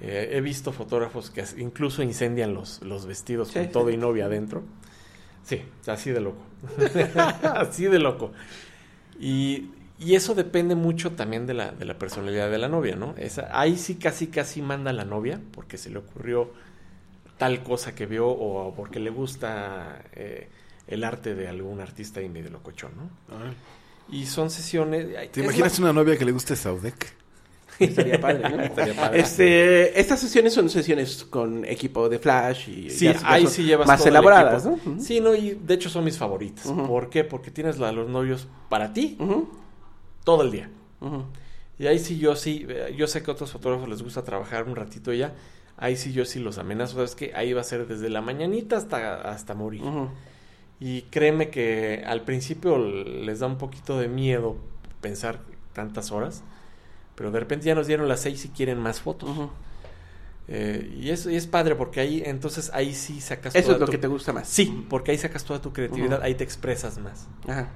Eh, he visto fotógrafos que incluso incendian los, los vestidos Sí, con todo y novia adentro. Sí, así de loco. así de loco. Y, y eso depende mucho también de la, de la personalidad de la novia, ¿no? Esa, ahí sí casi casi manda la novia porque se le ocurrió tal cosa que vio o porque le gusta eh, el arte de algún artista indie de locochón, ¿no? Y son sesiones... ¿Te imaginas una novia que le guste Saudek? Estaría padre, ¿no? Estaría padre. Este, estas sesiones son sesiones con equipo de flash y Sí, ahí sí llevas más elaboradas, ¿no? Sí, no, y de hecho son mis favoritas. ¿Por qué? Porque tienes la, los novios para ti todo el día. Y ahí sí yo sí, eh, yo sé que a otros fotógrafos les gusta trabajar un ratito ya. Ahí sí yo sí los amenazo, es que ahí va a ser desde la mañanita hasta, hasta morir. Y créeme que al principio les da un poquito de miedo pensar tantas horas, pero de repente ya nos dieron las seis y quieren más fotos. Eh, y, eso, y es padre porque ahí entonces ahí sí sacas Eso toda es lo tu- que te gusta más. Sí, porque ahí sacas toda tu creatividad, ahí te expresas más. Ajá.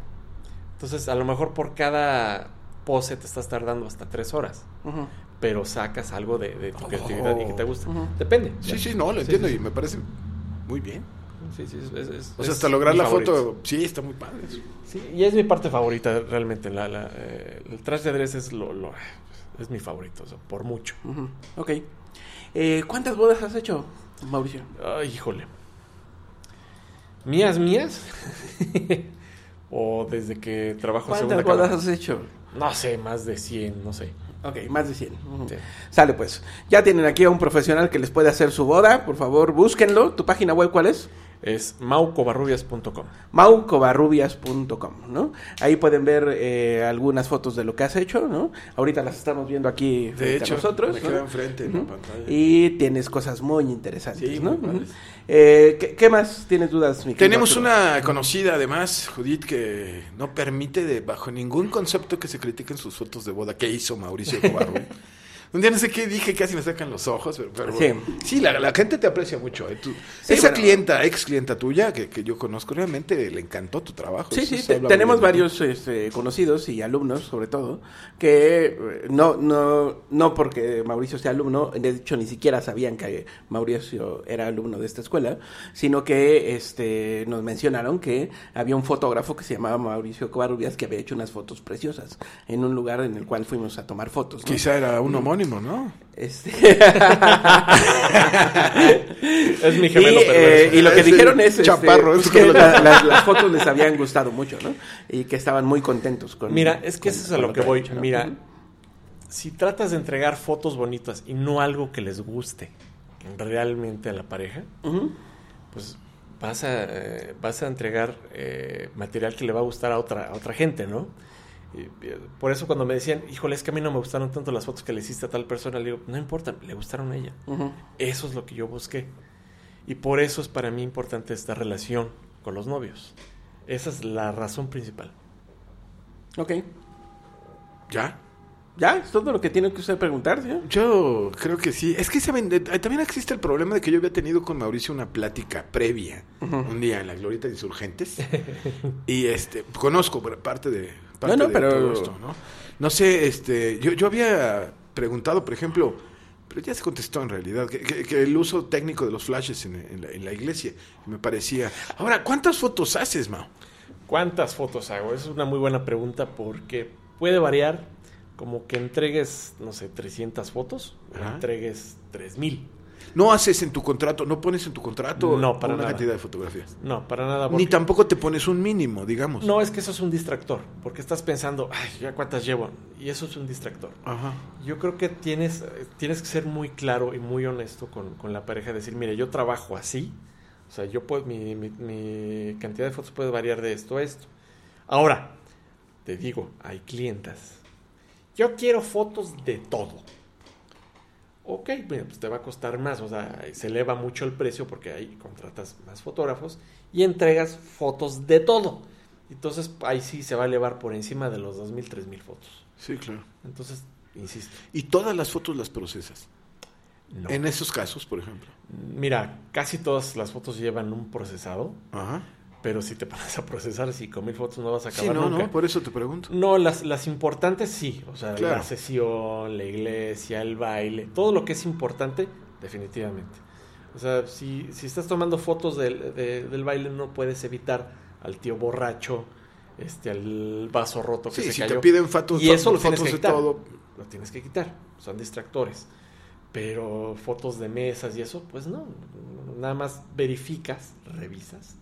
Entonces, a lo mejor por cada pose te estás tardando hasta tres horas. Pero sacas algo de, de tu creatividad y que te gusta. Ujú. Depende. Sí, sí, no, lo entiendo sí, y me parece muy bien. Sí, sí, es- es- O sea, hasta lograr la favorito. foto, sí, está muy padre. eso. Sí, y es mi parte favorita realmente. La, la, eh, el trash de dress es, lo, lo- es mi favorito, o sea, por mucho. Ujú. Ok. Eh, ¿Cuántas bodas has hecho, Mauricio? Ay, híjole. ¿Mías, mías? o desde que trabajo ¿Cuántas segunda bodas has hecho? No sé, más de 100, no sé. Ok, más de 100. Ujú. Sí. Sale pues. Ya tienen aquí a un profesional que les puede hacer su boda. Por favor, búsquenlo. ¿Tu página web cuál es? Es maucobarrubias.com. maucobarrubias.com, ¿no? Ahí pueden ver eh, algunas fotos de lo que has hecho, ¿no? Ahorita las estamos viendo aquí frente De a hecho, nosotros. me ¿no? queda enfrente en la Ujú. pantalla. Y tienes cosas muy interesantes, Sí, ¿no? Eh, ¿qué, qué más tienes dudas, mi Tenemos Arturo? una conocida, además, Judith, que no permite, de, bajo ningún concepto, que se critiquen sus fotos de boda que hizo Mauricio Cobarro. Un día no sé qué dije, casi me sacan los ojos, pero, pero- Sí. sí, la, la gente te aprecia mucho. ¿eh? Tú- Sí, esa bueno. clienta, ex clienta tuya, que, que yo conozco, realmente le encantó tu trabajo. Sí, sí, te- tenemos varios este, conocidos y alumnos, sobre todo, que eh, no, no, no porque Mauricio sea alumno, de hecho ni siquiera sabían que Mauricio era alumno de esta escuela, sino que este, nos mencionaron que había un fotógrafo que se llamaba Mauricio Covarrubias que había hecho unas fotos preciosas en un lugar en el cual fuimos a tomar fotos. ¿no? Quizá era un homónimo, ¿no? Este... Es mi y, gemelo eh, perverso. y lo que dijeron es este, chaparro, es que como- la- la- las fotos les habían gustado mucho, ¿no? Y que estaban muy contentos con Mira, es que con- eso es a lo que voy. hecho, ¿no? Mira, si tratas de entregar fotos bonitas y no algo que les guste realmente a la pareja, pues vas a, eh, vas a entregar eh, material que le va a gustar a otra, a otra gente, ¿no? Y, por eso cuando me decían, híjole, es que a mí no me gustaron tanto las fotos que le hiciste a tal persona, le digo, no importa, le gustaron a ella. Ujú. Eso es lo que yo busqué. Y por eso es para mí importante esta relación con los novios. Esa es la razón principal. Ok. ¿Ya? ¿Ya? ¿Es todo lo que tiene que usted preguntar, señor? Yo creo que sí. Es que saben, eh, también existe el problema de que yo había tenido con Mauricio una plática previa un día en la Glorieta de Insurgentes. y este, conozco por parte de, parte No, no, de pero- todo esto, ¿no? No sé, este, yo, yo había preguntado, por ejemplo, pero ya se contestó en realidad, que, que- que el uso técnico de los flashes en, en la, en la iglesia me parecía. Ahora, ¿cuántas fotos haces, Mao? ¿Cuántas fotos hago? Es una muy buena pregunta porque puede variar como que entregues, no sé, 300 fotos o entregues 3000. ¿No haces en tu contrato, no pones en tu contrato No, para una nada. cantidad de fotografías? No, para nada. Ni tampoco te pones un mínimo, digamos. No, es que eso es un distractor, porque estás pensando, ay, ya cuántas llevo, y eso es un distractor. Ajá. Yo creo que tienes, tienes que ser muy claro y muy honesto con, con la pareja, decir, mire, yo trabajo así, o sea, yo puedo, mi, mi- mi cantidad de fotos puede variar de esto a esto. Ahora, te digo, hay clientas. Yo quiero fotos de todo. Ok, pues te va a costar más, o sea, se eleva mucho el precio porque ahí contratas más fotógrafos y entregas fotos de todo. Entonces ahí sí se va a elevar por encima de los 2.000, 3.000 fotos. Sí, claro. Entonces, insisto, Y todas las fotos las procesas. no. En esos casos, por ejemplo. Mira, casi todas las fotos llevan un procesado, Ajá. Pero si te pones a procesar 5.000 fotos no vas a Sí, acabar no, nunca. no, por eso te pregunto. No, las, las importantes sí, o sea, Claro. la sesión, la iglesia, el baile, todo lo que es importante, definitivamente. O sea, si, si estás tomando fotos del, de- del baile, no puedes evitar al tío borracho, este, al vaso roto que Sí, se si cayó. te piden fotos, y eso lo tienes fotos de todo. Lo tienes que quitar, son distractores. Pero fotos de mesas y eso, pues no, nada más verificas, revisas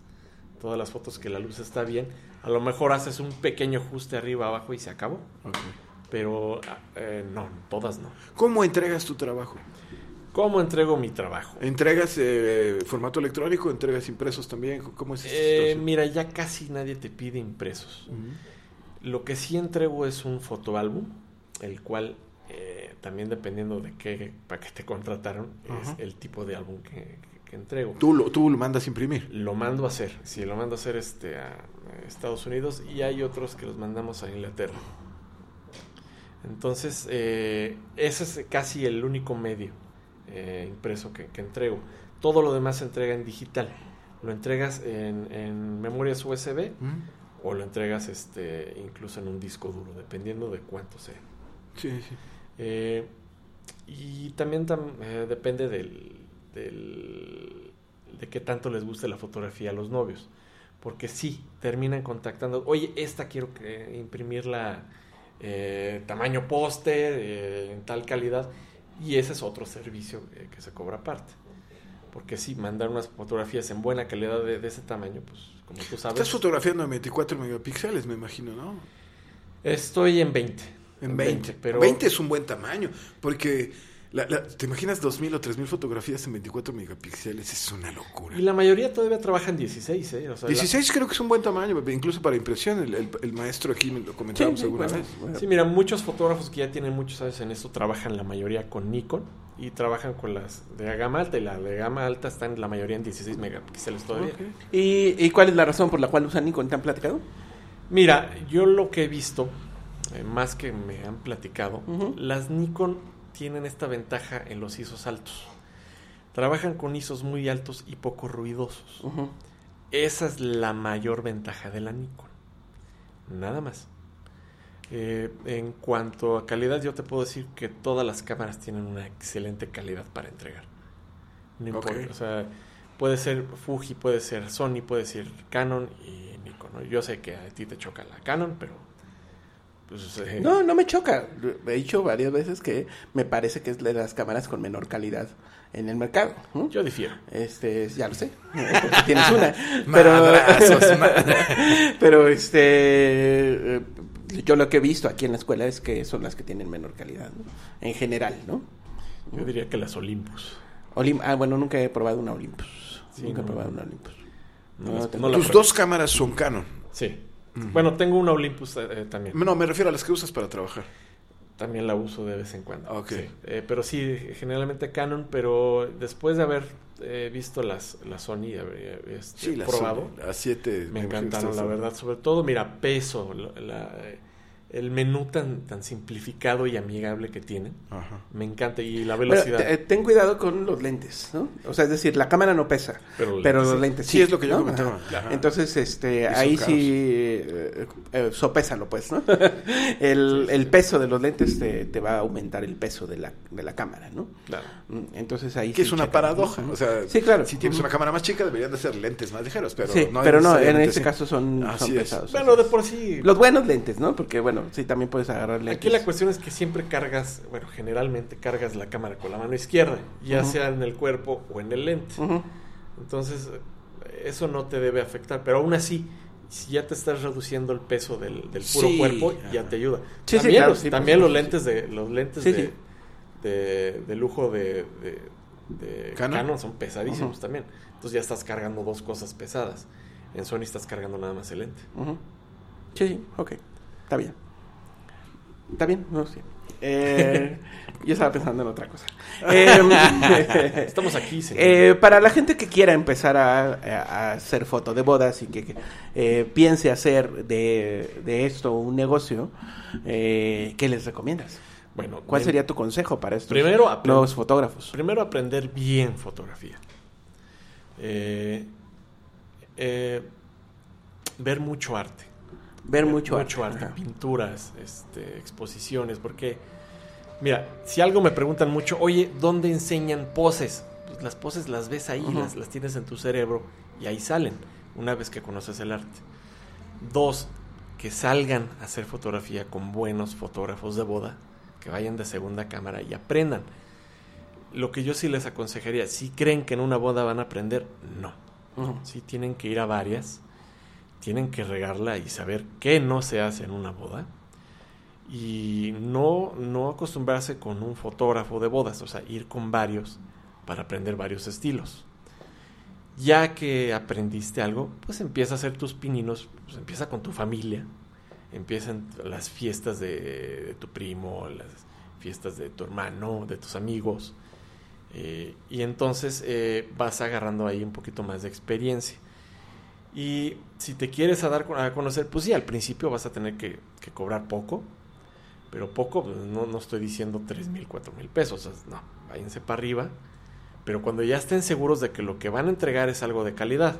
todas las fotos que la luz está bien. A lo mejor haces un pequeño ajuste arriba abajo y se acabó. Pero eh, no, todas no. ¿Cómo entregas tu trabajo? ¿Cómo entrego mi trabajo? ¿Entregas eh, formato electrónico? ¿Entregas impresos también? ¿Cómo es Eh, mira, ya casi nadie te pide impresos. Lo que sí entrego es un fotoálbum, el cual eh, también dependiendo de qué paquete contrataron, Ajá. es el tipo de álbum que, que entrego. Tú lo, tú lo mandas imprimir. Lo mando a hacer, sí, lo mando a hacer este, a Estados Unidos y hay otros que los mandamos a Inglaterra. Entonces, eh, ese es casi el único medio eh, impreso que, que entrego. Todo lo demás se entrega en digital. Lo entregas en, en memorias USB ¿Mm? o lo entregas este, incluso en un disco duro, dependiendo de cuánto sea. Sí, sí. Eh, y también tam- eh, depende del, del- de qué tanto les guste la fotografía a los novios. Porque sí, terminan contactando, oye, esta quiero que imprimirla eh, tamaño póster, eh, en tal calidad. Y ese es otro servicio eh, que se cobra aparte. Porque sí, mandar unas fotografías en buena calidad de, de ese tamaño, pues como tú sabes. Estás fotografiando en 24 megapíxeles, me imagino, ¿no? Estoy en 20. En 20. pero 20 es un buen tamaño, porque la- la- te imaginas 2.000 o 3.000 fotografías en 24 megapíxeles, es una locura. Y la mayoría todavía trabaja en 16, ¿eh? O sea, la- 16 creo que es un buen tamaño, incluso para impresión. El, el- el maestro aquí me lo comentábamos Sí, sí, alguna bueno, vez. bueno. Sí, mira, muchos fotógrafos que ya tienen muchos años en esto trabajan la mayoría con Nikon y trabajan con las de gama alta y la de gama alta están la mayoría en 16 megapíxeles todavía. ¿Y, ¿Y cuál es la razón por la cual usan Nikon? ¿Te han platicado? Mira, yo lo que he visto, eh, más que me han platicado, las Nikon tienen esta ventaja en los ISOs altos. Trabajan con ISOs muy altos y poco ruidosos. Esa es la mayor ventaja de la Nikon. Nada más. Eh, en cuanto a calidad, yo te puedo decir que todas las cámaras tienen una excelente calidad para entregar. No importa. Ok. O sea, puede ser Fuji, puede ser Sony, puede ser Canon y Nikon. ¿no? Yo sé que a ti te choca la Canon, pero. Pues, eh, No, no me choca. He dicho varias veces que me parece que es de las cámaras con menor calidad en el mercado. ¿no? Yo difiero. Este, ya lo sé, porque tienes una. Pero, Madrazos, pero este, eh, yo lo que he visto aquí en la escuela es que son las que tienen menor calidad, ¿no? En general, ¿no? Yo diría que las Olympus. Olim- ah, bueno, nunca he probado una Olympus. Sí, nunca he probado una Olympus. No Tus dos cámaras son Canon. Sí. Bueno, tengo una Olympus eh, eh, también. No, me refiero a las que usas para trabajar. También la uso de vez en cuando. Ok. sí. Eh, pero sí, generalmente Canon, pero después de haber eh, visto las, las Sony, este, Sí, las probado, Sony, A 7. me encantaron, la verdad. Sobre todo, mira, peso, la- la, el menú tan, tan simplificado y amigable que tienen. Ajá. Me encanta. Y la velocidad. te- ten cuidado con los lentes, ¿no? O sea, es decir, la cámara no pesa, Pero pero, los los lentes sí. Sí, es lo que yo comentaba. Ajá. Ajá. Entonces, este, ahí caros. sí, eh, eh, sopésalo, pues, ¿no? el, el peso de los lentes te, te va a aumentar el peso de la, de la cámara, ¿no? Claro. Mm, Entonces ahí Que sí es una paradoja. O sea, sí, claro. si tienes una cámara más chica, deberían de ser lentes más ligeros. Pero sí, no, pero no, en este caso son, son es. pesados. Bueno, de por sí. Los buenos lentes, ¿no? Porque, bueno, sí, también puedes agarrar lentes. Aquí la cuestión es que siempre cargas, bueno, generalmente cargas la cámara con la mano izquierda, ya sea en el cuerpo o en el lente. Entonces, eso no te debe afectar, pero aún así, si ya te estás reduciendo el peso del, del puro Sí, cuerpo, ya te ayuda. Sí, sí, también claro, los, sí, por también los lentes de los lentes de, de, de lujo de, ¿Canon? Canon. son pesadísimos también. Entonces ya estás cargando dos cosas pesadas. En Sony estás cargando nada más el lente. Sí, sí, ok. Está bien. Está bien, no sí. Eh, yo estaba pensando en otra cosa. Em, Estamos aquí, señor. eh, para la gente que quiera empezar a, hacer foto de bodas y que, que, eh, piense hacer de, de esto un negocio, eh, ¿qué les recomiendas? bueno, ¿Cuál sería tu consejo para estos Primero, nuevos fotógrafos? Primero aprender bien fotografía. Eh, eh, ver mucho arte. Ver mucho, arte. arte. Pinturas, este, exposiciones, porque, mira, si algo me preguntan mucho, oye, ¿dónde enseñan poses? Pues las poses las ves ahí, las, las tienes en tu cerebro y ahí salen, una vez que conoces el arte. Dos, que salgan a hacer fotografía con buenos fotógrafos de boda, que vayan de segunda cámara y aprendan. Lo que yo sí les aconsejaría, si creen que en una boda van a aprender, no. Sí tienen que ir a varias, tienen que regarla y saber qué no se hace en una boda. Y no, no acostumbrarse con un fotógrafo de bodas, o sea, ir con varios para aprender varios estilos. Ya que aprendiste algo, pues empieza a hacer tus pininos, pues empieza con tu familia, empiezan las fiestas de, tu primo, las fiestas de tu hermano, de tus amigos, eh, y entonces eh, vas agarrando ahí un poquito más de experiencia. Y si te quieres a dar a conocer, pues sí, al principio vas a tener que, que cobrar poco, pero poco, pues, no, no estoy diciendo 3 mil, 4 mil pesos, o sea, no, váyanse para arriba, pero cuando ya estén seguros de que lo que van a entregar es algo de calidad,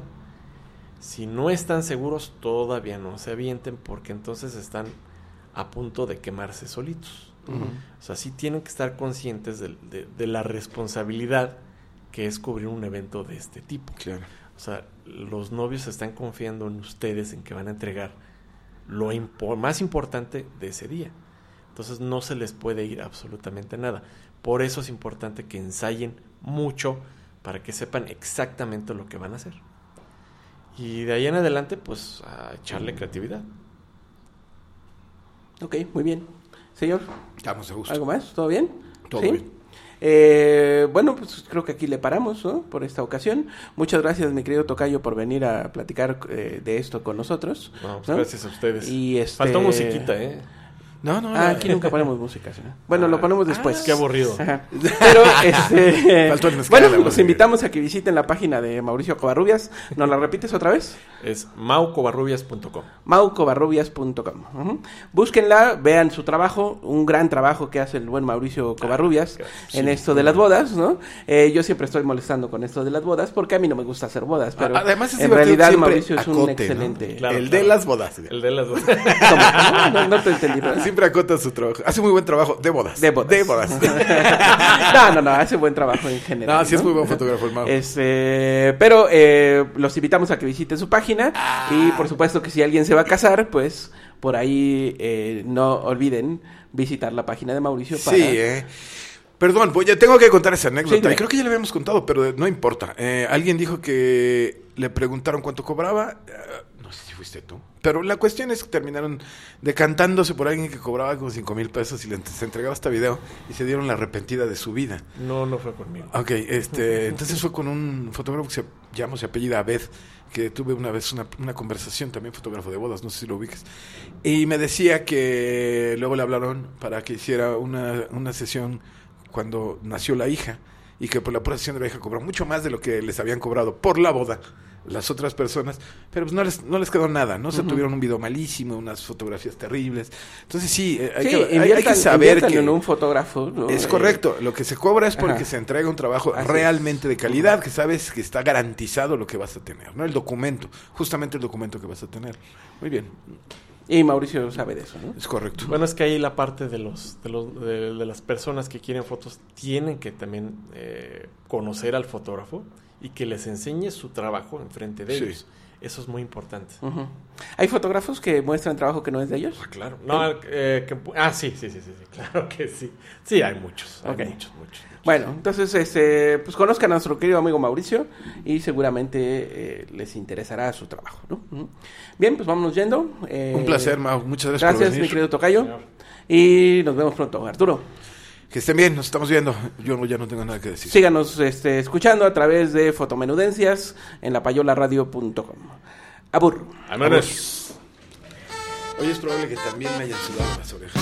si no están seguros, todavía no se avienten porque entonces están a punto de quemarse solitos. O sea, sí tienen que estar conscientes de, de la responsabilidad que es cubrir un evento de este tipo. Claro. O sea, los novios están confiando en ustedes en que van a entregar lo impo- más importante de ese día. Entonces no se les puede ir absolutamente nada. Por eso es importante que ensayen mucho para que sepan exactamente lo que van a hacer. Y de ahí en adelante, pues a echarle creatividad. Ok, muy bien. Señor, Estamos de gusto. ¿algo más? ¿Todo bien? Todo ¿Sí? bien. Eh, bueno, pues creo que aquí le paramos, ¿no? Por esta ocasión. Muchas gracias, mi querido Tocayo, por venir a platicar eh, de esto con nosotros. No, pues ¿no? Gracias a ustedes. Y este... Faltó musiquita, ¿eh? No, no. Ah, no. aquí nunca ponemos música. ¿sí? Bueno, lo ponemos después. Qué aburrido. Ajá. Pero, este, Faltó el mezcal, bueno, los música. invitamos a que visiten la página de Mauricio Covarrubias. ¿Nos la repites otra vez? Es maucobarrubias.com. maucovarrubias.com. Ujú. Búsquenla, vean su trabajo, un gran trabajo que hace el buen Mauricio Covarrubias en Sí, esto de las bodas, ¿no? Eh, yo siempre estoy molestando con esto de las bodas porque a mí no me gusta hacer bodas, pero Además es en realidad Mauricio es un ¿no? excelente. Claro, el claro. de las bodas. El de las. ¿Cómo? No, no, no te entendí. ¿verdad? Siempre acota su trabajo. Hace muy buen trabajo de bodas. De bodas. De bodas. no, no, no, hace buen trabajo en general. No, sí es muy buen fotógrafo el Mau. Este, pero eh, los invitamos a que visiten su página y por supuesto que si alguien se va a casar, pues por ahí eh, no olviden visitar la página de Mauricio para... Sí, eh. Perdón, voy, ya tengo que contar esa anécdota. Sí, dime. y creo que ya le habíamos contado, pero no importa. Eh, alguien dijo que le preguntaron cuánto cobraba. Fuiste tú. Pero la cuestión es que terminaron decantándose por alguien que cobraba como cinco mil pesos y le se entregaba este video y se dieron la arrepentida de su vida. No, no fue conmigo. Ok, este, entonces fue con un fotógrafo que se llama, se apellida Abed, que tuve una vez una, una conversación, también fotógrafo de bodas, no sé si lo ubiques, y me decía que luego le hablaron para que hiciera una, una sesión cuando nació la hija, y que por la pura sesión de la hija cobró mucho más de lo que les habían cobrado por la boda las otras personas, pero pues no les, no les quedó nada, ¿no? Se tuvieron un video malísimo, unas fotografías terribles. Entonces sí, eh, hay, Sí, que, hay- hay inviertan- que saber que en un fotógrafo. ¿no? es Eh, correcto. Lo que se cobra es porque Ajá. se entrega un trabajo Así realmente de calidad, que sabes que está garantizado lo que vas a tener, ¿no? El documento, justamente el documento que vas a tener. Muy bien, Y Mauricio sabe de eso, ¿no? es correcto. Bueno, es que ahí la parte de los de, los, de, de las personas que quieren fotos tienen que también eh, conocer al fotógrafo y que les enseñe su trabajo enfrente de Sí. ellos. Eso es muy importante. Hay fotógrafos que muestran trabajo que no es de ellos. Ah, claro. No, eh, que- ah, sí, sí, sí, sí, sí, claro que sí. Sí, hay muchos, hay muchos, muchos, muchos. Bueno, entonces, este, pues conozcan a nuestro querido amigo Mauricio y seguramente eh, les interesará su trabajo, ¿no? Bien, pues vámonos yendo. Eh, Un placer, Mau. Muchas gracias, por Gracias, venir. mi querido Tocayo. Señor. Y nos vemos pronto. Arturo, Que estén bien, nos estamos viendo. Yo no- ya no tengo nada que decir. síganos este, escuchando a través de Fotomenudencias en lapayolaradio.com. Abur. Vámonos. Hoy es probable que también me hayan sudado las orejas.